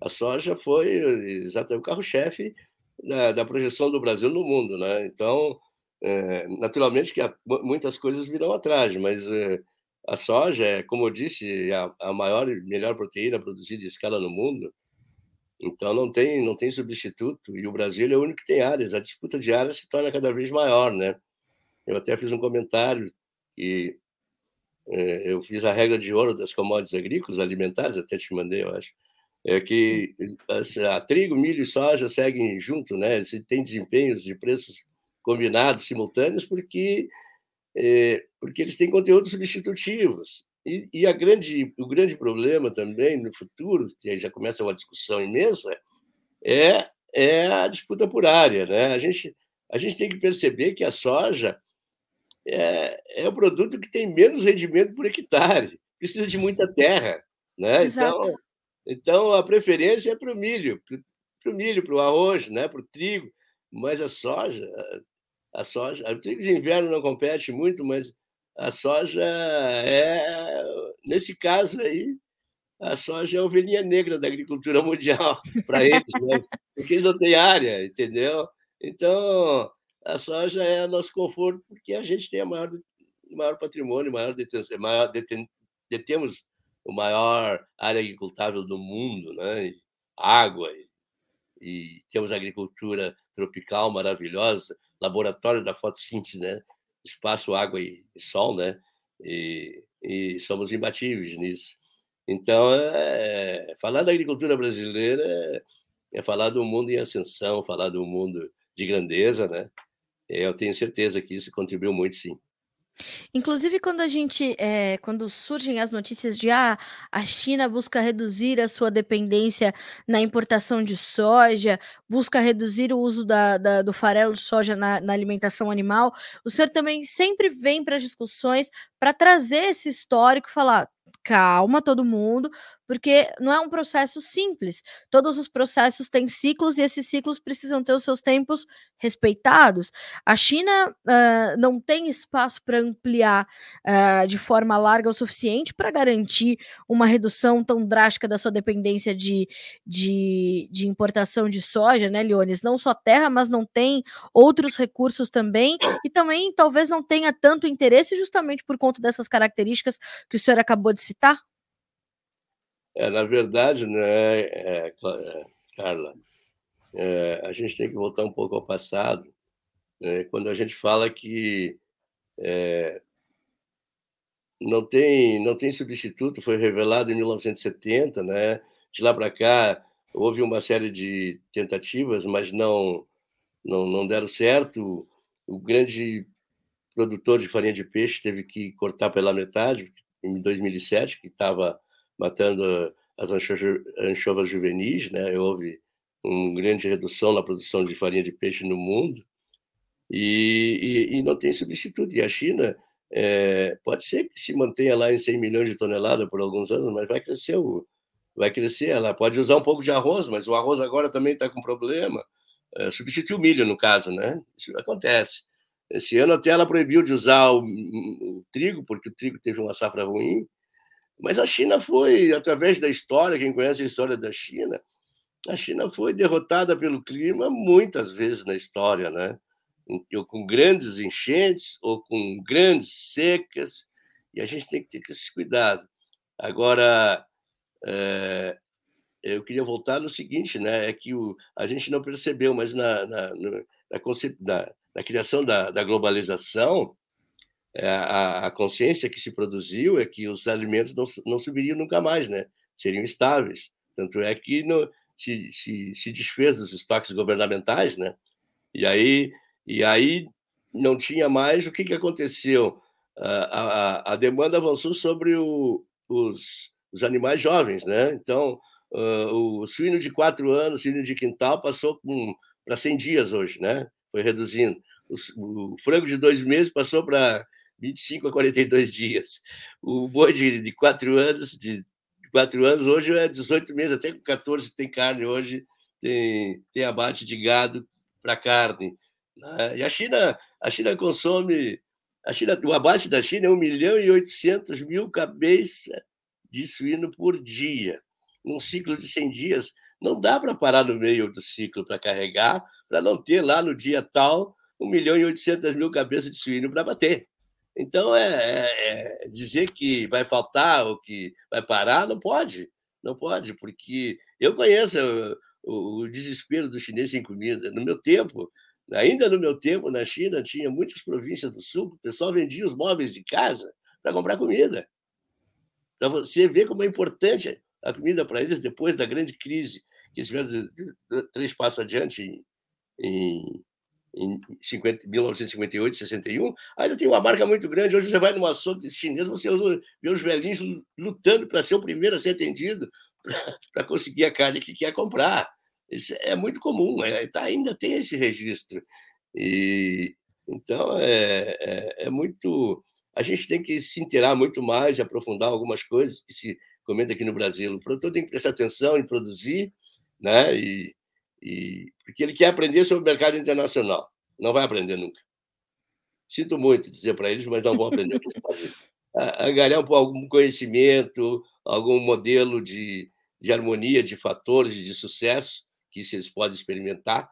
A soja foi exatamente o carro-chefe da, da, projeção do Brasil no mundo. Né? Então, é, naturalmente que há, muitas coisas virão atrás, mas é, a soja é, como eu disse, a, a maior e melhor proteína produzida em escala no mundo. Então não tem não tem substituto e o Brasil é o único que tem áreas. A disputa de áreas se torna cada vez maior, né? Eu até fiz um comentário que é, eu fiz a regra de ouro das commodities agrícolas alimentares, até te mandei, eu acho, é que assim, a trigo, milho e soja seguem junto, né? Se tem desempenhos de preços combinados, simultâneos, porque é, porque eles têm conteúdos substitutivos. E, e, grande, o grande problema também no futuro, que já começa uma discussão imensa, é, é a disputa por área. Né? A, gente, a gente tem que perceber que a soja é, é o produto que tem menos rendimento por hectare, precisa de muita terra. Né? Então, então, a preferência é para o milho, para o milho, para o arroz, né? para o trigo, mas a soja, a soja, o trigo de inverno não compete muito, mas a soja é, nesse caso aí, a soja é a ovelhinha negra da agricultura mundial para eles, né? porque eles não têm área, entendeu? Então, a soja é nosso conforto porque a gente tem a maior, maior patrimônio, maior, detenção, maior deten, detemos o maior área agricultável do mundo, né? água, e, e, temos agricultura tropical maravilhosa, laboratório da fotossíntese, né? espaço, água e, e sol, né? E, e, somos imbatíveis nisso. Então, é, falar da agricultura brasileira é, é falar do mundo em ascensão, falar do mundo de grandeza, né? Eu tenho certeza que isso contribuiu muito, sim. Inclusive, quando a gente, eh, quando surgem as notícias de: "Ah, a China busca reduzir a sua dependência na importação de soja, busca reduzir o uso da da do farelo de soja na na alimentação animal", o senhor também sempre vem para as discussões para trazer esse histórico e falar: "Calma todo mundo, porque não é um processo simples. Todos os processos têm ciclos e esses ciclos precisam ter os seus tempos respeitados". A China, hã, não tem espaço para ampliar, hã, de forma larga o suficiente para garantir uma redução tão drástica da sua dependência de de de importação de soja, né, Leones, não só terra, mas não tem outros recursos também, e também talvez não tenha tanto interesse justamente por conta dessas características que o senhor acabou de citar? É, na verdade, né, eh, Cla Carla, eh, a gente tem que voltar um pouco ao passado, né, quando a gente fala que, eh não tem não tem substituto, foi revelado em 1970, né, de lá para cá, houve uma série de tentativas, mas não não não deram certo. O grande produtor de farinha de peixe teve que cortar pela metade, em 2007, que estava matando as ancho anchovas juvenis, né, houve uma grande redução na produção de farinha de peixe no mundo, e e e não tem substituto. E a China, eh, pode ser que se mantenha lá em 100.000.000 de tonelada por alguns anos, mas vai crescer o vai crescer, ela pode usar um pouco de arroz, mas o arroz agora também está com problema, eh, substituir o milho no caso, né, isso acontece. Esse ano até ela proibiu de usar o o trigo, porque o trigo teve uma safra ruim, mas a China foi, através da história, quem conhece a história da China, a China foi derrotada pelo clima muitas vezes na história, né, ou com grandes enchentes, ou com grandes secas, e a gente tem que ter esse cuidado. Agora, eh, eu queria voltar no seguinte, né, é que o a gente não percebeu, mas na na na na na criação da da globalização, a a consciência que se produziu é que os alimentos não não subiriam nunca mais, né, seriam estáveis. Tanto é que no se se se desfez dos estoques governamentais, né, e aí e aí não tinha mais, o que que aconteceu? A a a demanda avançou sobre o os os animais jovens, né, então, hã, o suíno de 4 anos, suíno de quintal, passou pra 100 dias hoje, né, foi reduzindo. O o frango de 2 meses passou pra 25 a 42 dias. O boi de de 4 anos de 4 anos hoje é 18 meses, até com 14 tem carne hoje, tem tem abate de gado pra carne, né. E a China a China consome a China o abate da China é 1.800.000 cabeça de suíno por dia. Num ciclo de 100 dias, não dá pra parar no meio do ciclo pra carregar, pra não ter lá no dia tal 1.800.000 cabeça de suíno pra abater. Então, é é é dizer que vai faltar ou que vai parar, não pode, não pode, porque eu conheço o o desespero do chinês sem comida. No meu tempo, ainda no meu tempo na China, tinha muitas províncias do sul, o pessoal vendia os móveis de casa pra comprar comida. Pra você ver como é importante a comida pra eles depois da grande crise que eles 3 passos adiante em em em cinquenta 1958, 61, ainda tem uma marca muito grande. Hoje você vai num açougue chinês, você vê os velhinhos lu lutando pra ser o primeiro a ser atendido, pra conseguir a carne que quer comprar. Isso é muito comum, eh, tá ainda tem esse registro. E, então é é é muito a gente tem que se inteirar muito mais e aprofundar algumas coisas que se comenta aqui no Brasil. O produtor tem que prestar atenção em produzir, né, e e porque ele quer aprender sobre o mercado internacional, não vai aprender nunca. Sinto muito dizer pra eles, mas não vão aprender o que eles fazem. A angariar um po algum conhecimento, algum modelo de de harmonia, de fatores de sucesso, que eles podem experimentar,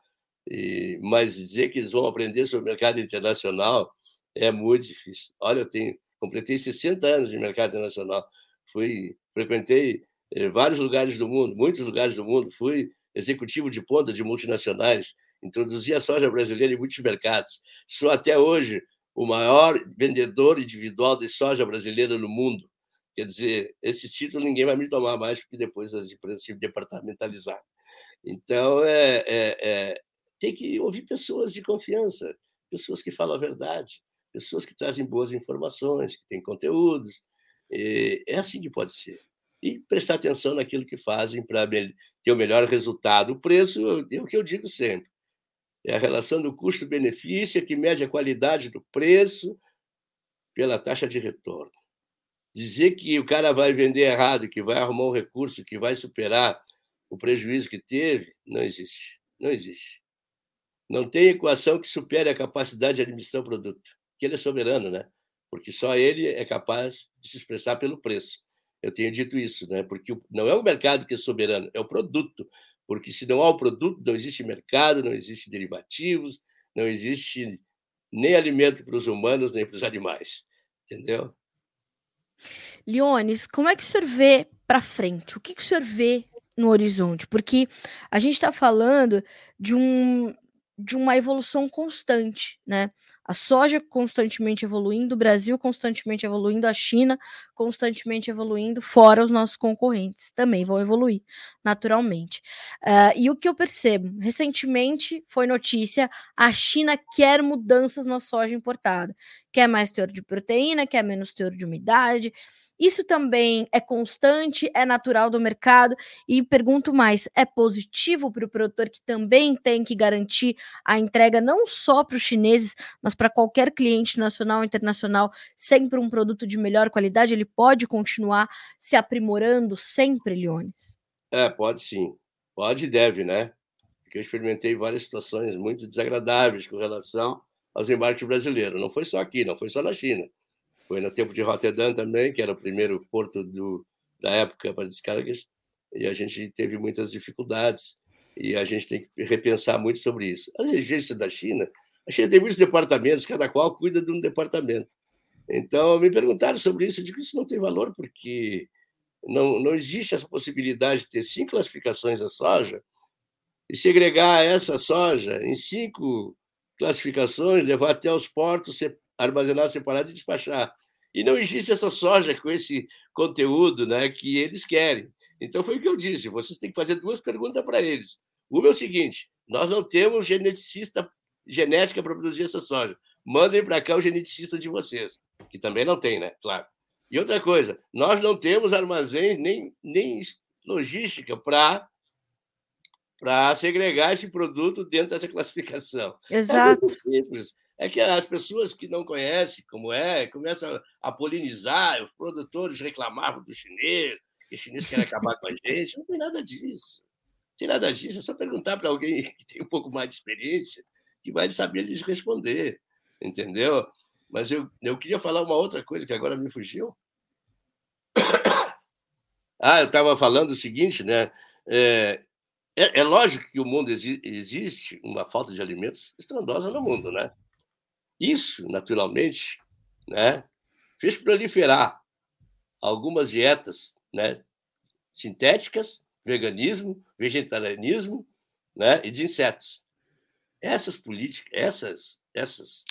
e mas dizer que eles vão aprender sobre o mercado internacional é muito difícil. Olha, eu tenho completei 60 anos de mercado internacional, fui frequentei, eh, vários lugares do mundo, muitos lugares do mundo, fui executivo de ponta de multinacionais, introduzi a soja brasileira em muitos mercados. Sou até hoje o maior vendedor individual de soja brasileira no mundo. Quer dizer, esse título ninguém vai me tomar mais, porque depois as empresas se departamentalizaram. Então, eh eh eh, tem que ouvir pessoas de confiança, pessoas que falam a verdade, pessoas que trazem boas informações, que têm conteúdos. É assim que pode ser. E prestar atenção naquilo que fazem para ter o melhor resultado. O preço é o que eu digo sempre. É a relação do custo-benefício que mede a qualidade do preço pela taxa de retorno. Dizer que o cara vai vender errado, que vai arrumar um recurso que vai superar o prejuízo que teve, não existe. Não existe. Não tem equação que supere a capacidade de administrar o produto, que ele é soberano, né? Porque só ele é capaz de se expressar pelo preço. Eu tenho dito isso, né? Porque não é o mercado que é soberano, é o produto. Porque se não há o produto, não existe mercado, não existe derivativos, não existe nem alimento para os humanos, nem para os animais. Entendeu? Leones, como é que o senhor vê para frente? O que, que o senhor vê no horizonte? Porque a gente está falando de um de uma evolução constante, né? A soja constantemente evoluindo, o Brasil constantemente evoluindo, a China constantemente evoluindo, fora os nossos concorrentes também vão evoluir naturalmente. Uh, e o que eu percebo, recentemente foi notícia: a China quer mudanças na soja importada, quer mais teor de proteína, quer menos teor de umidade. Isso também é constante, é natural do mercado e pergunto mais, é positivo para o produtor que também tem que garantir a entrega não só para os chineses, mas para qualquer cliente nacional ou internacional, sempre um produto de melhor qualidade, ele pode continuar se aprimorando sempre, Leones? É, pode sim. Pode e deve, né? Porque eu experimentei várias situações muito desagradáveis com relação aos embarques brasileiros. Não foi só aqui, não foi só na China foi no tempo de Rotterdam também, que era o primeiro porto do, da época para descargas, e a gente teve muitas dificuldades, e a gente tem que repensar muito sobre isso. As exigências da China, a China tem muitos departamentos, cada qual cuida de um departamento. Então, me perguntaram sobre isso, eu digo isso não tem valor, porque não, não existe essa possibilidade de ter cinco classificações da soja e segregar essa soja em cinco classificações, levar até os portos, armazenar separado e despachar. E não existe essa soja com esse conteúdo né, que eles querem. Então, foi o que eu disse: vocês têm que fazer duas perguntas para eles. Uma é o seguinte: nós não temos geneticista genética para produzir essa soja. Mandem para cá o geneticista de vocês, que também não tem, né? Claro. E outra coisa, nós não temos armazéns nem, nem logística para para segregar esse produto dentro dessa classificação. É Exato. É simples é que as pessoas que não conhecem como é, começam a polinizar, os produtores reclamavam do chinês, que o chinês quer acabar com a gente. Não tem nada disso. Não tem nada disso. É só perguntar para alguém que tem um pouco mais de experiência, que vai saber lhes responder. Entendeu? Mas eu, eu queria falar uma outra coisa que agora me fugiu. Ah, eu estava falando o seguinte, né? É, é, é, lógico que o mundo exi existe uma falta de alimentos estrondosa no mundo, né? Isso, naturalmente, né, fez proliferar algumas dietas né, sintéticas, veganismo, vegetarianismo né, e de insetos. Essas políticas, essas, essas,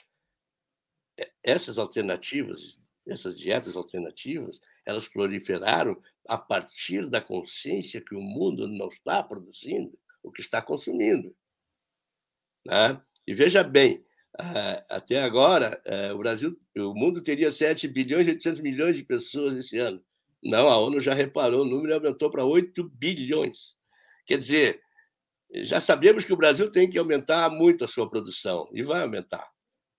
essas alternativas, essas dietas alternativas, elas proliferaram a partir da consciência que o mundo não está produzindo o que está consumindo. Né? E veja bem, até agora, eh, o Brasil, o mundo teria 7 bilhões e 800 milhões de pessoas esse ano. Não, a ONU já reparou, o número aumentou para 8 bilhões. Quer dizer, já sabemos que o Brasil tem que aumentar muito a sua produção, e vai aumentar.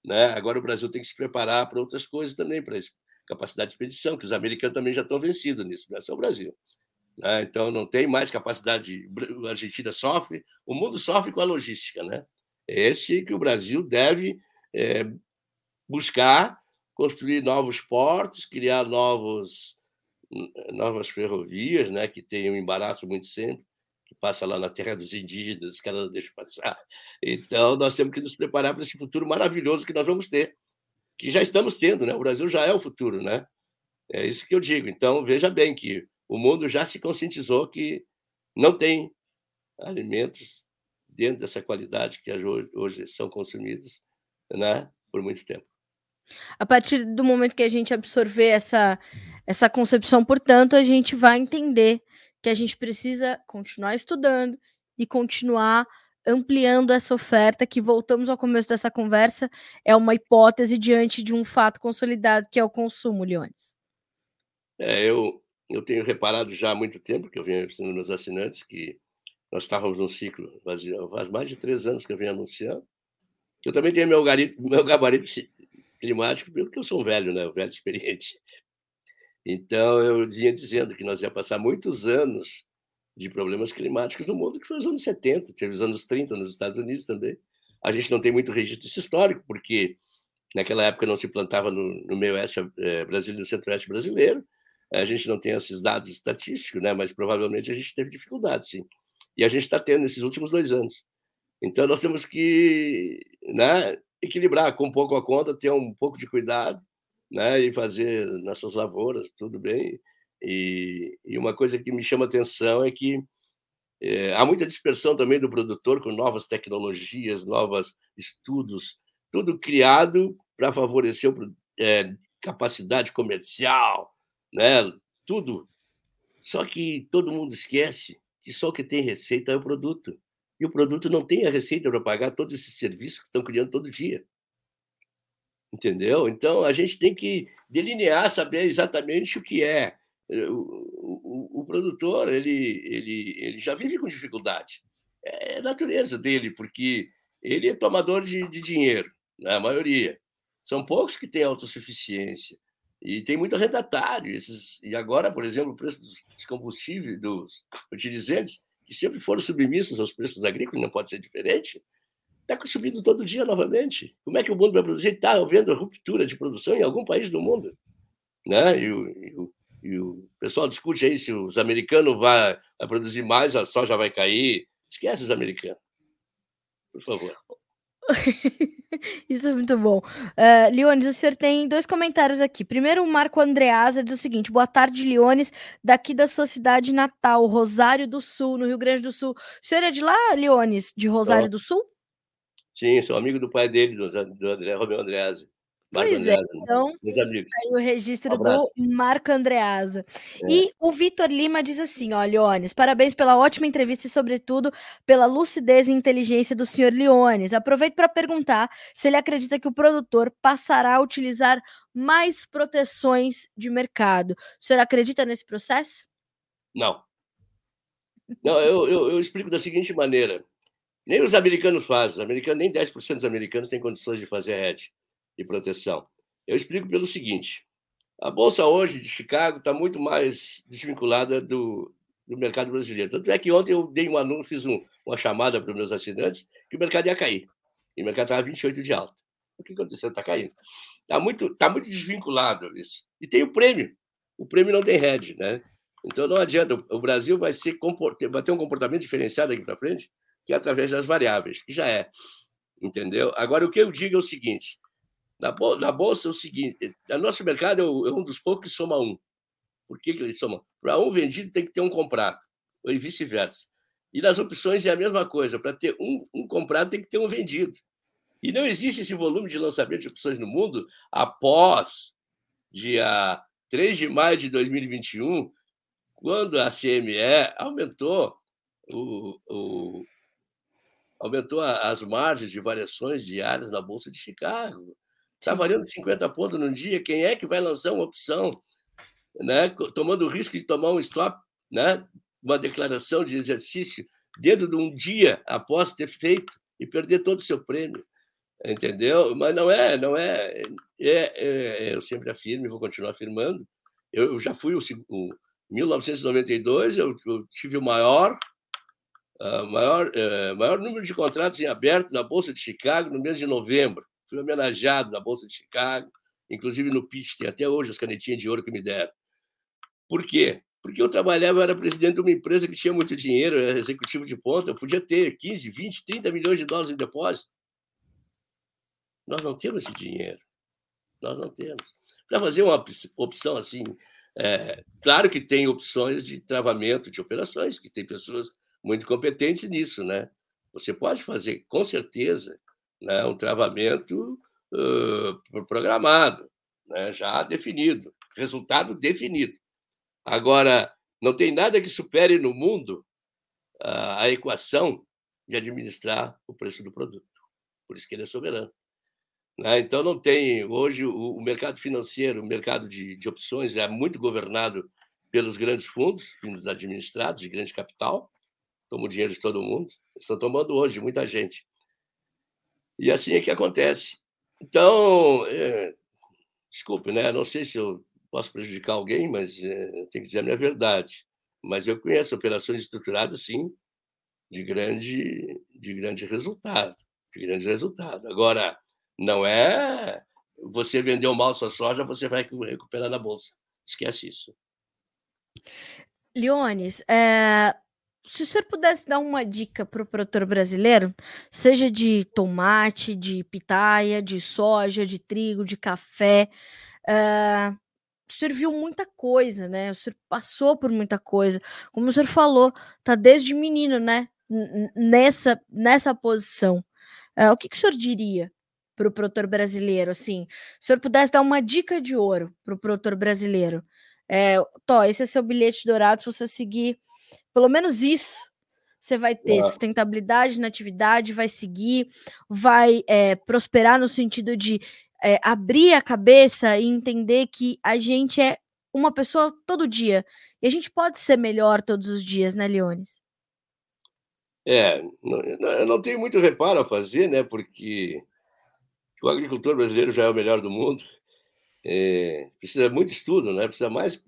Né? Agora o Brasil tem que se preparar para outras coisas também, para capacidade de expedição, que os americanos também já estão vencidos nisso, não é só o Brasil. Né? Então não tem mais capacidade, a Argentina sofre, o mundo sofre com a logística, né? Esse que o Brasil deve é, buscar construir novos portos, criar novos, novas ferrovias, né, que tem um embaraço muito sempre, que passa lá na terra dos indígenas, os caras não deixam passar. Então, nós temos que nos preparar para esse futuro maravilhoso que nós vamos ter, que já estamos tendo, né? O Brasil já é o futuro, né? É isso que eu digo. Então, veja bem que o mundo já se conscientizou que não tem alimentos dentro dessa qualidade que hoje são consumidos né, por muito tempo. A partir do momento que a gente absorver essa, essa concepção, portanto, a gente vai entender que a gente precisa continuar estudando e continuar ampliando essa oferta, que voltamos ao começo dessa conversa, é uma hipótese diante de um fato consolidado que é o consumo, Leones? É, eu, eu tenho reparado já há muito tempo, que eu venho ensinando meus assinantes, que nós estávamos num ciclo, faz, faz mais de três anos que eu venho anunciando. Eu também tenho meu, gabarito, meu gabarito climático, porque eu sou um velho, né? um velho experiente. Então, eu vinha dizendo que nós ia passar muitos anos de problemas climáticos no mundo, que foi os anos 70, teve os anos 30 nos Estados Unidos também. A gente não tem muito registro histórico, porque naquela época não se plantava no, no meio-oeste é, brasileiro, no centro-oeste brasileiro. A gente não tem esses dados estatísticos, né? mas provavelmente a gente teve dificuldade, sim. E a gente está tendo nesses últimos dois anos. Então, nós temos que né, equilibrar com um pouco a conta, ter um pouco de cuidado né, e fazer nossas lavouras, tudo bem. E, e uma coisa que me chama atenção é que é, há muita dispersão também do produtor com novas tecnologias, novos estudos, tudo criado para favorecer é, capacidade comercial, né? tudo. Só que todo mundo esquece que só que tem receita é o produto. E o produto não tem a receita para pagar todos esses serviços que estão criando todo dia. Entendeu? Então, a gente tem que delinear, saber exatamente o que é. Eh, o, o, o produtor, ele, ele, ele já vive com dificuldade. É a natureza dele, porque ele é tomador de, de dinheiro, né? a maioria. São poucos que têm autossuficiência. E tem muito arrendatário. Esses, e agora, por exemplo, o preço dos combustíveis, dos utilizantes, que sempre foram submissos aos preços agrícolas, não pode ser diferente, está subindo todo dia novamente. Como é que o mundo vai produzir? Está havendo ruptura de produção em algum país do mundo. Né? E, o, e, o, e o pessoal discute aí se os americanos vão produzir mais, a soja vai cair. Esquece os americanos. Por favor. Isso é muito bom. Uh, Leones, o senhor tem dois comentários aqui. Primeiro, o Marco Andreasa diz o seguinte: boa tarde, Leones, daqui da sua cidade natal, Rosário do Sul, no Rio Grande do Sul. O senhor é de lá, Leones, de Rosário do Sul? Sim, sou amigo do pai dele, do, do André, Romeu Andreasa. Pois é, então, meus amigos. aí o registro um do Marco Andreasa. É. E o Vitor Lima diz assim, ó, Leones, parabéns pela ótima entrevista e, sobretudo, pela lucidez e inteligência do senhor Leones. Aproveito para perguntar se ele acredita que o produtor passará a utilizar mais proteções de mercado. O senhor acredita nesse processo? Não. Não, eu, eu, eu explico da seguinte maneira. Nem os americanos fazem. Os americanos, nem 10% dos americanos têm condições de fazer hedge de proteção. Eu explico pelo seguinte: a bolsa hoje de Chicago está muito mais desvinculada do, do mercado brasileiro. Tanto é que ontem eu dei um anúncio, fiz um, uma chamada para os meus assinantes que o mercado ia cair. E o mercado estava 28 de alta. O que aconteceu? Está caindo. Está muito, tá muito desvinculado isso. E tem o prêmio. O prêmio não tem hedge, né? Então não adianta. O Brasil vai, ser, vai ter um comportamento diferenciado aqui para frente, que é através das variáveis, que já é. Entendeu? Agora, o que eu digo é o seguinte: na, na bolsa é o seguinte: o nosso mercado é, é um dos poucos que soma um. Por que, que ele soma? Para um vendido tem que ter um comprado, e vice-versa. E nas opções é a mesma coisa: para ter um, um comprado tem que ter um vendido. E não existe esse volume de lançamento de opções no mundo após dia 3 de maio de 2021, quando a CME aumentou o, o aumentou as margens de variações diárias na Bolsa de Chicago. Está variando 50 pontos no dia. Quem é que vai lançar uma opção, né, tomando o risco de tomar um stop, né, uma declaração de exercício dentro de um dia após ter feito e perder todo o seu prêmio? Entendeu? Mas não é, não é. é, é eu sempre afirmo e vou continuar afirmando. Eu, eu já fui o, o 1992, eu, eu tive o maior uh, maior, uh, maior número de contratos em aberto na Bolsa de Chicago no mês de novembro. Fui homenageado na Bolsa de Chicago, inclusive no pitch, tem até hoje as canetinhas de ouro que me deram. Por quê? Porque eu trabalhava, eu era presidente de uma empresa que tinha muito dinheiro, era executivo de ponta, eu podia ter 15, 20, 30 milhões de dólares em depósito. Nós não temos esse dinheiro. Nós não temos. Para fazer uma opção assim, é, claro que tem opções de travamento de operações, que tem pessoas muito competentes nisso, né? Você pode fazer, com certeza, né, um travamento uh, programado, né, já definido, resultado definido. Agora, não tem nada que supere no mundo uh, a equação de administrar o preço do produto. Por isso que ele é soberano. Né? Então, não tem. Hoje, o, mercado financeiro, o mercado de, de opções é muito governado pelos grandes fundos, fundos administrados de grande capital, tomam o dinheiro de todo mundo, estão tomando hoje muita gente. E assim é que acontece. Então, é, desculpe, né? Não sei se eu posso prejudicar alguém, mas é, tenho que dizer a minha verdade. Mas eu conheço operações estruturadas, sim, de grande, de grande resultado, de grande resultado. Agora, não é você vendeu mal sua soja, você vai recuperar na bolsa. Esquece isso. Leones, é, se o senhor pudesse dar uma dica para o produtor brasileiro, seja de tomate, de pitaia, de soja, de trigo, de café, uh, o senhor viu muita coisa, né? O senhor passou por muita coisa. Como o senhor falou, tá desde menino, né? nessa, nessa posição. Uh, o que, que o senhor diria para o produtor brasileiro? Assim, se o senhor pudesse dar uma dica de ouro para o produtor brasileiro, é, Tó, esse é seu bilhete dourado, se você seguir pelo menos isso, você vai ter sustentabilidade na atividade, vai seguir, vai é, prosperar no sentido de é, abrir a cabeça e entender que a gente é uma pessoa todo dia. E a gente pode ser melhor todos os dias, né, Leones? É, não, eu não tenho muito reparo a fazer, né, porque o agricultor brasileiro já é o melhor do mundo. É, precisa muito estudo, né? Precisa mais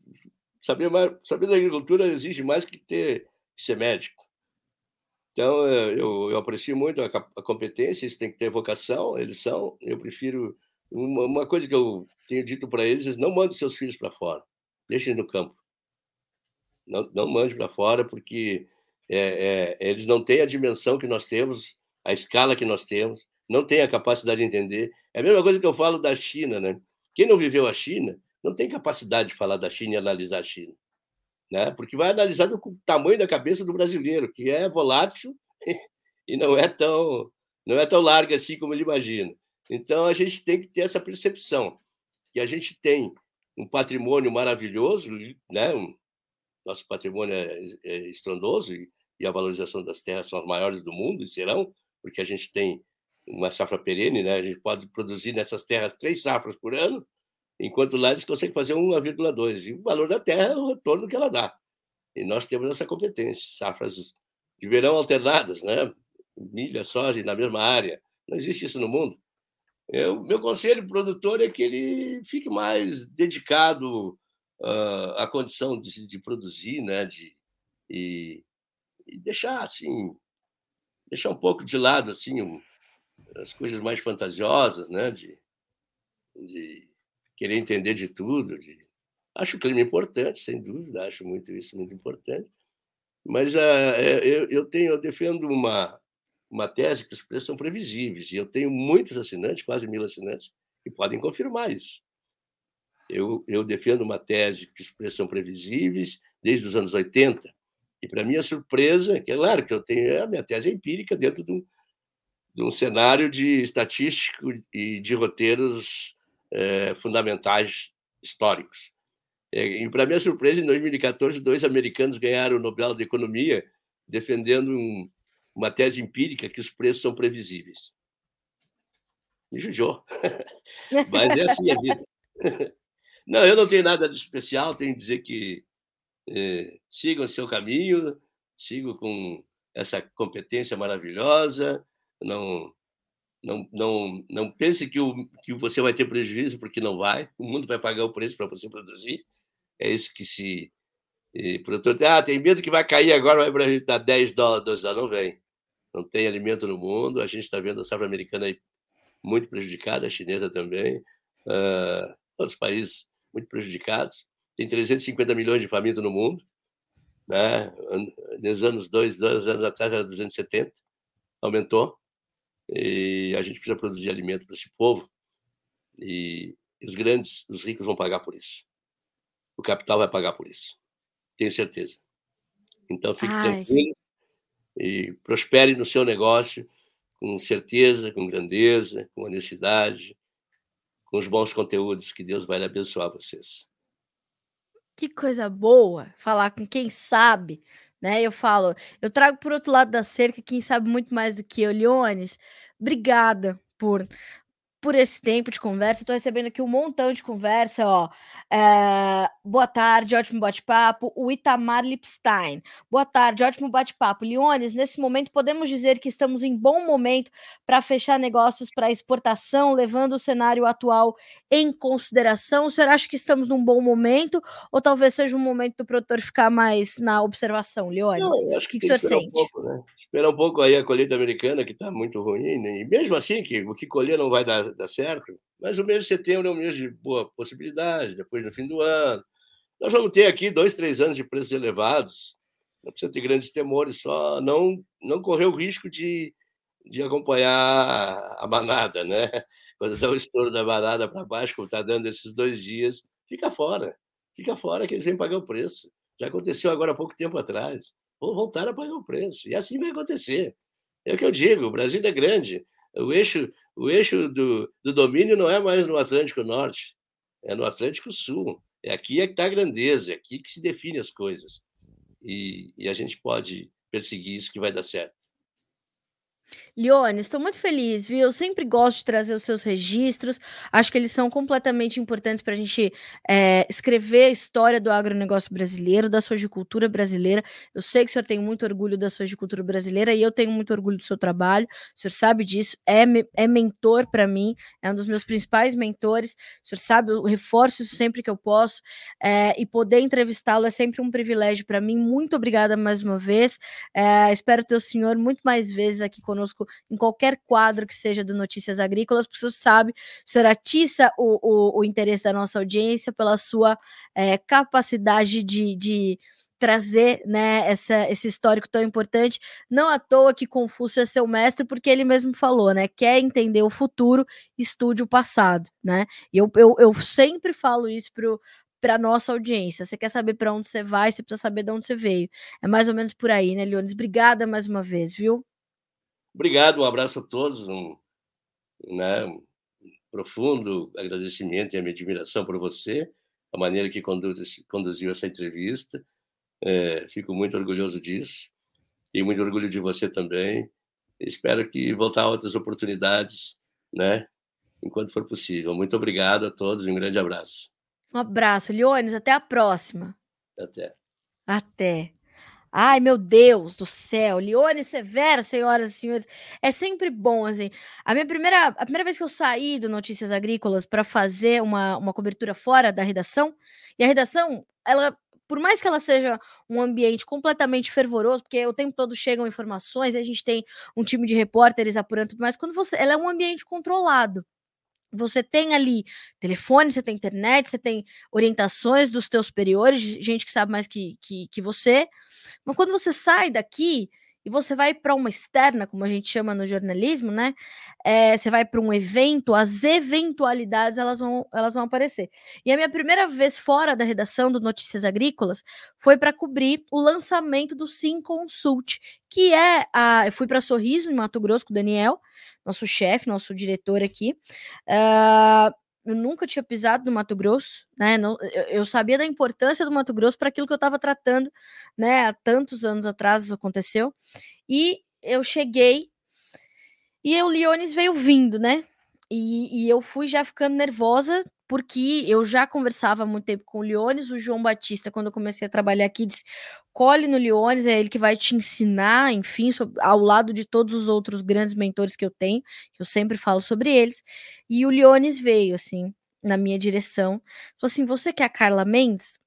saber mais, saber da agricultura exige mais que ter que ser médico. Então eu, eu aprecio muito a, a, competência, isso tem que ter vocação, eles são. Eu prefiro uma, uma coisa que eu tenho dito para eles: não mande seus filhos para fora, deixem no campo. Não, não mande para fora porque é, é, eles não têm a dimensão que nós temos, a escala que nós temos, não têm a capacidade de entender. É a mesma coisa que eu falo da China, né? Quem não viveu a China não tem capacidade de falar da China e analisar a China, né? Porque vai analisar do tamanho da cabeça do brasileiro, que é volátil e não é tão não é tão larga assim como ele imagina. Então a gente tem que ter essa percepção que a gente tem um patrimônio maravilhoso, né? Nosso patrimônio é, é estrondoso e, e a valorização das terras são as maiores do mundo e serão, porque a gente tem uma safra perene, né? A gente pode produzir nessas terras três safras por ano, enquanto lá eles conseguem fazer 1,2. E o valor da terra é o retorno que ela dá. E nós temos essa competência, safras de verão alternadas, né? Milha, soja na mesma área. Não existe isso no mundo. O meu conselho produtor é que ele fique mais dedicado uh, à condição de, de, produzir, né? De, e, e deixar assim, deixar um pouco de lado assim um, as coisas mais fantasiosas, né? De, de querer entender de tudo. De... Acho o clima importante, sem dúvida, acho muito isso muito importante. Mas uh, eu, eu, tenho, eu defendo uma, uma tese que os preços são previsíveis, e eu tenho muitos assinantes, quase mil assinantes, que podem confirmar isso. Eu, eu defendo uma tese que os preços são previsíveis desde os anos 80, e para minha surpresa, é claro que eu tenho a minha tese é empírica dentro de um, de um cenário de estatístico e de roteiros é, fundamentais históricos. É, e, para minha surpresa, em 2014, dois americanos ganharam o Nobel de Economia defendendo um, uma tese empírica que os preços são previsíveis. Me judiou. Mas é assim a vida. Não, eu não tenho nada de especial, tenho que dizer que é, sigam o seu caminho, sigam com essa competência maravilhosa, não não, não, não pense que, o, que você vai ter prejuízo, porque não vai. O mundo vai pagar o preço para você produzir. É isso que se. E, produtor, ah, tem medo que vai cair agora, vai dar 10 dólares. Não vem. Não tem alimento no mundo. A gente está vendo a safra americana aí muito prejudicada, a chinesa também. Uh, outros países muito prejudicados. Tem 350 milhões de famintos no mundo. Né? Nos anos dois, dois anos atrás era 270. Aumentou. E a gente precisa produzir alimento para esse povo. E os grandes, os ricos vão pagar por isso. O capital vai pagar por isso. Tenho certeza. Então fique Ai. tranquilo e prospere no seu negócio com certeza, com grandeza, com honestidade, com os bons conteúdos que Deus vai abençoar vocês. que coisa boa falar com quem sabe, né? Eu falo, eu trago por outro lado da cerca quem sabe muito mais do que eu, Leones. Obrigada por por esse tempo de conversa. Estou recebendo aqui um montão de conversa, ó. É, boa tarde, ótimo bate-papo. O Itamar Lipstein. Boa tarde, ótimo bate-papo. Leones, nesse momento podemos dizer que estamos em bom momento para fechar negócios para exportação, levando o cenário atual em consideração. O senhor acha que estamos num bom momento ou talvez seja um momento do produtor ficar mais na observação, Leones? Não, o que, que, que o senhor sente? Um pouco, né? Esperar um pouco aí a colheita americana, que está muito ruim, né? e mesmo assim, que o que colher não vai dar, dar certo, mas o mês de setembro é um mês de boa possibilidade, depois no fim do ano. Nós vamos ter aqui dois, três anos de preços elevados, não precisa ter grandes temores, só não, não correr o risco de, de acompanhar a manada, né? Quando dá o estouro da manada para baixo, como está dando esses dois dias, fica fora. Fica fora que eles vêm pagar o preço. Já aconteceu agora há pouco tempo atrás vão voltar a pagar o preço. E assim vai acontecer. É o que eu digo, o Brasil é grande. O eixo, o eixo do, do domínio não é mais no Atlântico Norte, é no Atlântico Sul. É aqui é que está a grandeza, é aqui que se define as coisas. E, e a gente pode perseguir isso que vai dar certo. Lione, estou muito feliz, viu? Eu sempre gosto de trazer os seus registros, acho que eles são completamente importantes para a gente é, escrever a história do agronegócio brasileiro, da sojicultura brasileira. Eu sei que o senhor tem muito orgulho da sojicultura brasileira e eu tenho muito orgulho do seu trabalho, o senhor sabe disso, é, é mentor para mim, é um dos meus principais mentores, o senhor sabe, eu reforço isso sempre que eu posso, é, e poder entrevistá-lo é sempre um privilégio para mim. Muito obrigada mais uma vez, é, espero ter o senhor muito mais vezes aqui conosco conosco em qualquer quadro que seja do Notícias Agrícolas, porque você sabe, o senhor atiça o, o, o interesse da nossa audiência pela sua é, capacidade de, de trazer né, essa, esse histórico tão importante. Não à toa que Confúcio é seu mestre, porque ele mesmo falou, né? Quer entender o futuro, estude o passado, né? E eu, eu, eu sempre falo isso pro para nossa audiência. Você quer saber para onde você vai, você precisa saber de onde você veio. É mais ou menos por aí, né, Leones? Obrigada mais uma vez, viu? Obrigado, um abraço a todos, um, né, um profundo agradecimento e admiração por você, a maneira que conduz, conduziu essa entrevista. É, fico muito orgulhoso disso e muito orgulho de você também. Espero que voltar a outras oportunidades, né? Enquanto for possível. Muito obrigado a todos e um grande abraço. Um abraço, Leones. Até a próxima. Até. Até. Ai, meu Deus do céu, Leone Severo, senhoras e senhores, é sempre bom, assim. A minha primeira, a primeira vez que eu saí do Notícias Agrícolas para fazer uma, uma cobertura fora da redação, e a redação, ela, por mais que ela seja um ambiente completamente fervoroso, porque o tempo todo chegam informações, a gente tem um time de repórteres apurando tudo mais, quando você, ela é um ambiente controlado. Você tem ali telefone, você tem internet, você tem orientações dos teus superiores, gente que sabe mais que, que, que você. Mas quando você sai daqui, e você vai para uma externa, como a gente chama no jornalismo, né? É, você vai para um evento, as eventualidades elas vão, elas vão aparecer. E a minha primeira vez fora da redação do Notícias Agrícolas foi para cobrir o lançamento do Sim Consult, que é a. Eu fui para Sorriso, em Mato Grosso, com o Daniel, nosso chefe, nosso diretor aqui. Uh, eu nunca tinha pisado no Mato Grosso, né? Não, eu, eu, sabia da importância do Mato Grosso para aquilo que eu estava tratando, né? Há tantos anos atrás isso aconteceu. E eu cheguei e o Leones veio vindo, né? E, e eu fui já ficando nervosa porque eu já conversava há muito tempo com o Leones, o João Batista, quando eu comecei a trabalhar aqui, disse: colhe no Leones, é ele que vai te ensinar, enfim, sobre, ao lado de todos os outros grandes mentores que eu tenho, que eu sempre falo sobre eles. E o Leones veio, assim, na minha direção, falou assim: você quer a Carla Mendes?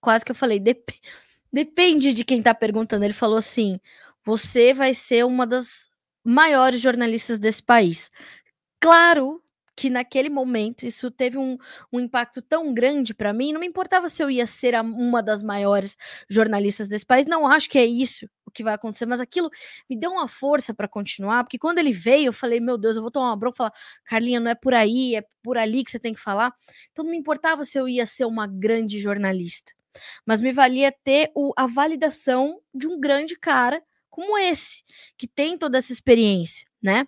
Quase que eu falei: Dep depende de quem tá perguntando. Ele falou assim: você vai ser uma das maiores jornalistas desse país. Claro que naquele momento isso teve um, um impacto tão grande para mim. Não me importava se eu ia ser a, uma das maiores jornalistas desse país. Não acho que é isso o que vai acontecer, mas aquilo me deu uma força para continuar, porque quando ele veio, eu falei: Meu Deus, eu vou tomar uma bronca e falar, Carlinha, não é por aí, é por ali que você tem que falar. Então não me importava se eu ia ser uma grande jornalista, mas me valia ter o, a validação de um grande cara como esse, que tem toda essa experiência, né?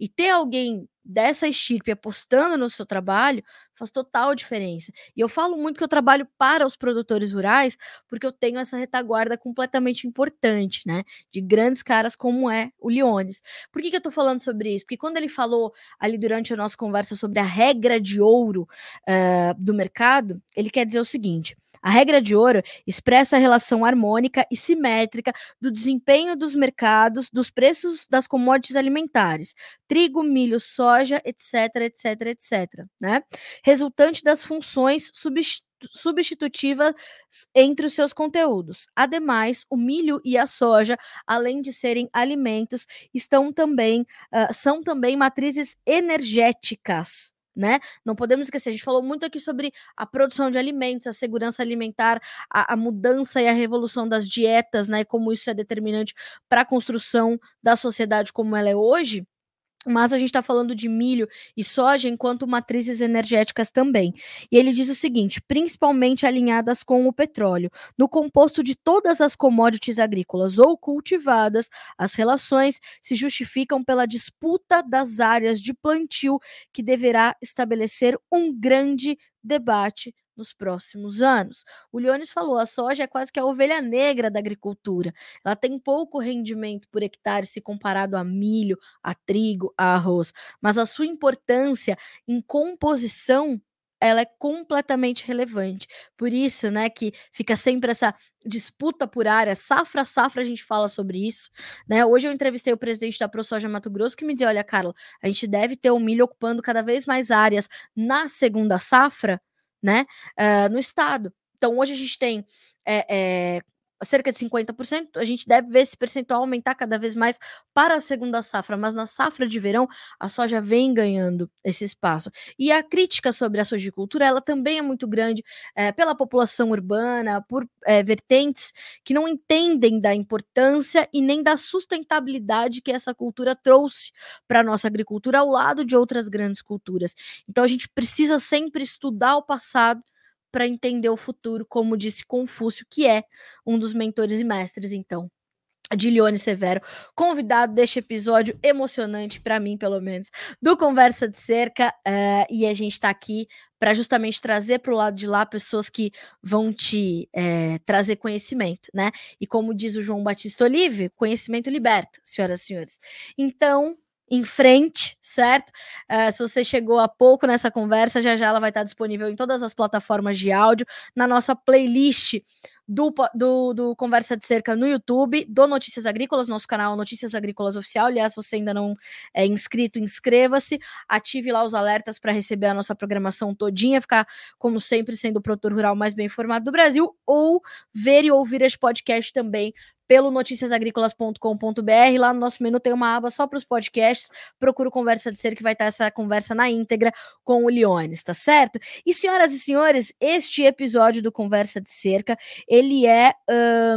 E ter alguém dessa estirpe apostando no seu trabalho faz total diferença. E eu falo muito que eu trabalho para os produtores rurais porque eu tenho essa retaguarda completamente importante, né? De grandes caras como é o Leones. Por que, que eu tô falando sobre isso? Porque quando ele falou ali durante a nossa conversa sobre a regra de ouro uh, do mercado, ele quer dizer o seguinte. A regra de ouro expressa a relação harmônica e simétrica do desempenho dos mercados, dos preços das commodities alimentares, trigo, milho, soja, etc, etc, etc, né? Resultante das funções substitutivas entre os seus conteúdos. Ademais, o milho e a soja, além de serem alimentos, estão também uh, são também matrizes energéticas né? Não podemos esquecer, a gente falou muito aqui sobre a produção de alimentos, a segurança alimentar, a, a mudança e a revolução das dietas, né? E como isso é determinante para a construção da sociedade como ela é hoje mas a gente está falando de milho e soja enquanto matrizes energéticas também. E ele diz o seguinte: principalmente alinhadas com o petróleo. No composto de todas as commodities agrícolas ou cultivadas, as relações se justificam pela disputa das áreas de plantio que deverá estabelecer um grande debate nos próximos anos. O Leones falou: a soja é quase que a ovelha negra da agricultura. Ela tem pouco rendimento por hectare se comparado a milho, a trigo, a arroz, mas a sua importância em composição ela é completamente relevante. Por isso, né, que fica sempre essa disputa por área, safra a safra a gente fala sobre isso, né? Hoje eu entrevistei o presidente da ProSoja Mato Grosso que me dizia, olha, Carla, a gente deve ter o milho ocupando cada vez mais áreas na segunda safra, né, uh, no estado. Então, hoje a gente tem é, é, cerca de 50%, a gente deve ver esse percentual aumentar cada vez mais para a segunda safra, mas na safra de verão a soja vem ganhando esse espaço. E a crítica sobre a sojicultura, ela também é muito grande é, pela população urbana, por é, vertentes que não entendem da importância e nem da sustentabilidade que essa cultura trouxe para a nossa agricultura ao lado de outras grandes culturas. Então a gente precisa sempre estudar o passado para entender o futuro, como disse Confúcio, que é um dos mentores e mestres, então, de Leone Severo, convidado deste episódio emocionante, para mim, pelo menos, do Conversa de Cerca. Uh, e a gente está aqui para justamente trazer para o lado de lá pessoas que vão te é, trazer conhecimento, né? E como diz o João Batista Olive, conhecimento liberta, senhoras e senhores. Então, em frente, certo? Uh, se você chegou há pouco nessa conversa, já já ela vai estar disponível em todas as plataformas de áudio, na nossa playlist do, do, do, Conversa de Cerca no YouTube, do Notícias Agrícolas, nosso canal Notícias Agrícolas Oficial. Aliás, se você ainda não é inscrito, inscreva-se, ative lá os alertas para receber a nossa programação todinha, ficar, como sempre, sendo o produtor rural mais bem informado do Brasil, ou ver e ouvir este podcast também pelo noticiasagricolas.com.br. Lá no nosso menu tem uma aba só para os podcasts. Procura Conversa de Ser, que vai estar essa conversa na íntegra com o Leones, tá certo? E senhoras e senhores, este episódio do Conversa de Cerca ele é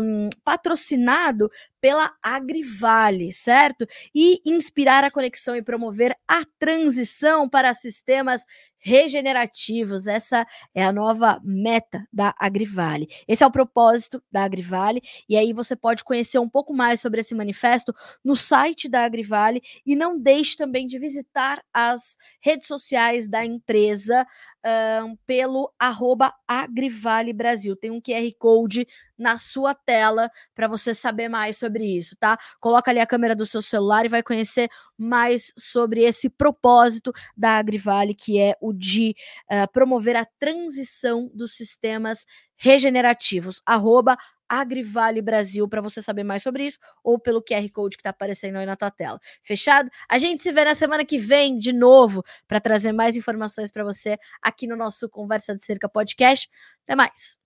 um, patrocinado pela Agrivale, certo? E inspirar a conexão e promover a transição para sistemas regenerativos. Essa é a nova meta da Agrivale. Esse é o propósito da Agrivale. E aí você pode conhecer um pouco mais sobre esse manifesto no site da Agrivale. E não deixe também de visitar as redes sociais da empresa um, pelo arroba Agrivale Brasil. Tem um QR Code na sua tela para você saber mais sobre isso, tá? Coloca ali a câmera do seu celular e vai conhecer mais sobre esse propósito da Agrivale, que é o de uh, promover a transição dos sistemas regenerativos. Arroba Agrivale Brasil para você saber mais sobre isso ou pelo QR Code que está aparecendo aí na tua tela. Fechado? A gente se vê na semana que vem de novo para trazer mais informações para você aqui no nosso Conversa de Cerca podcast. Até mais.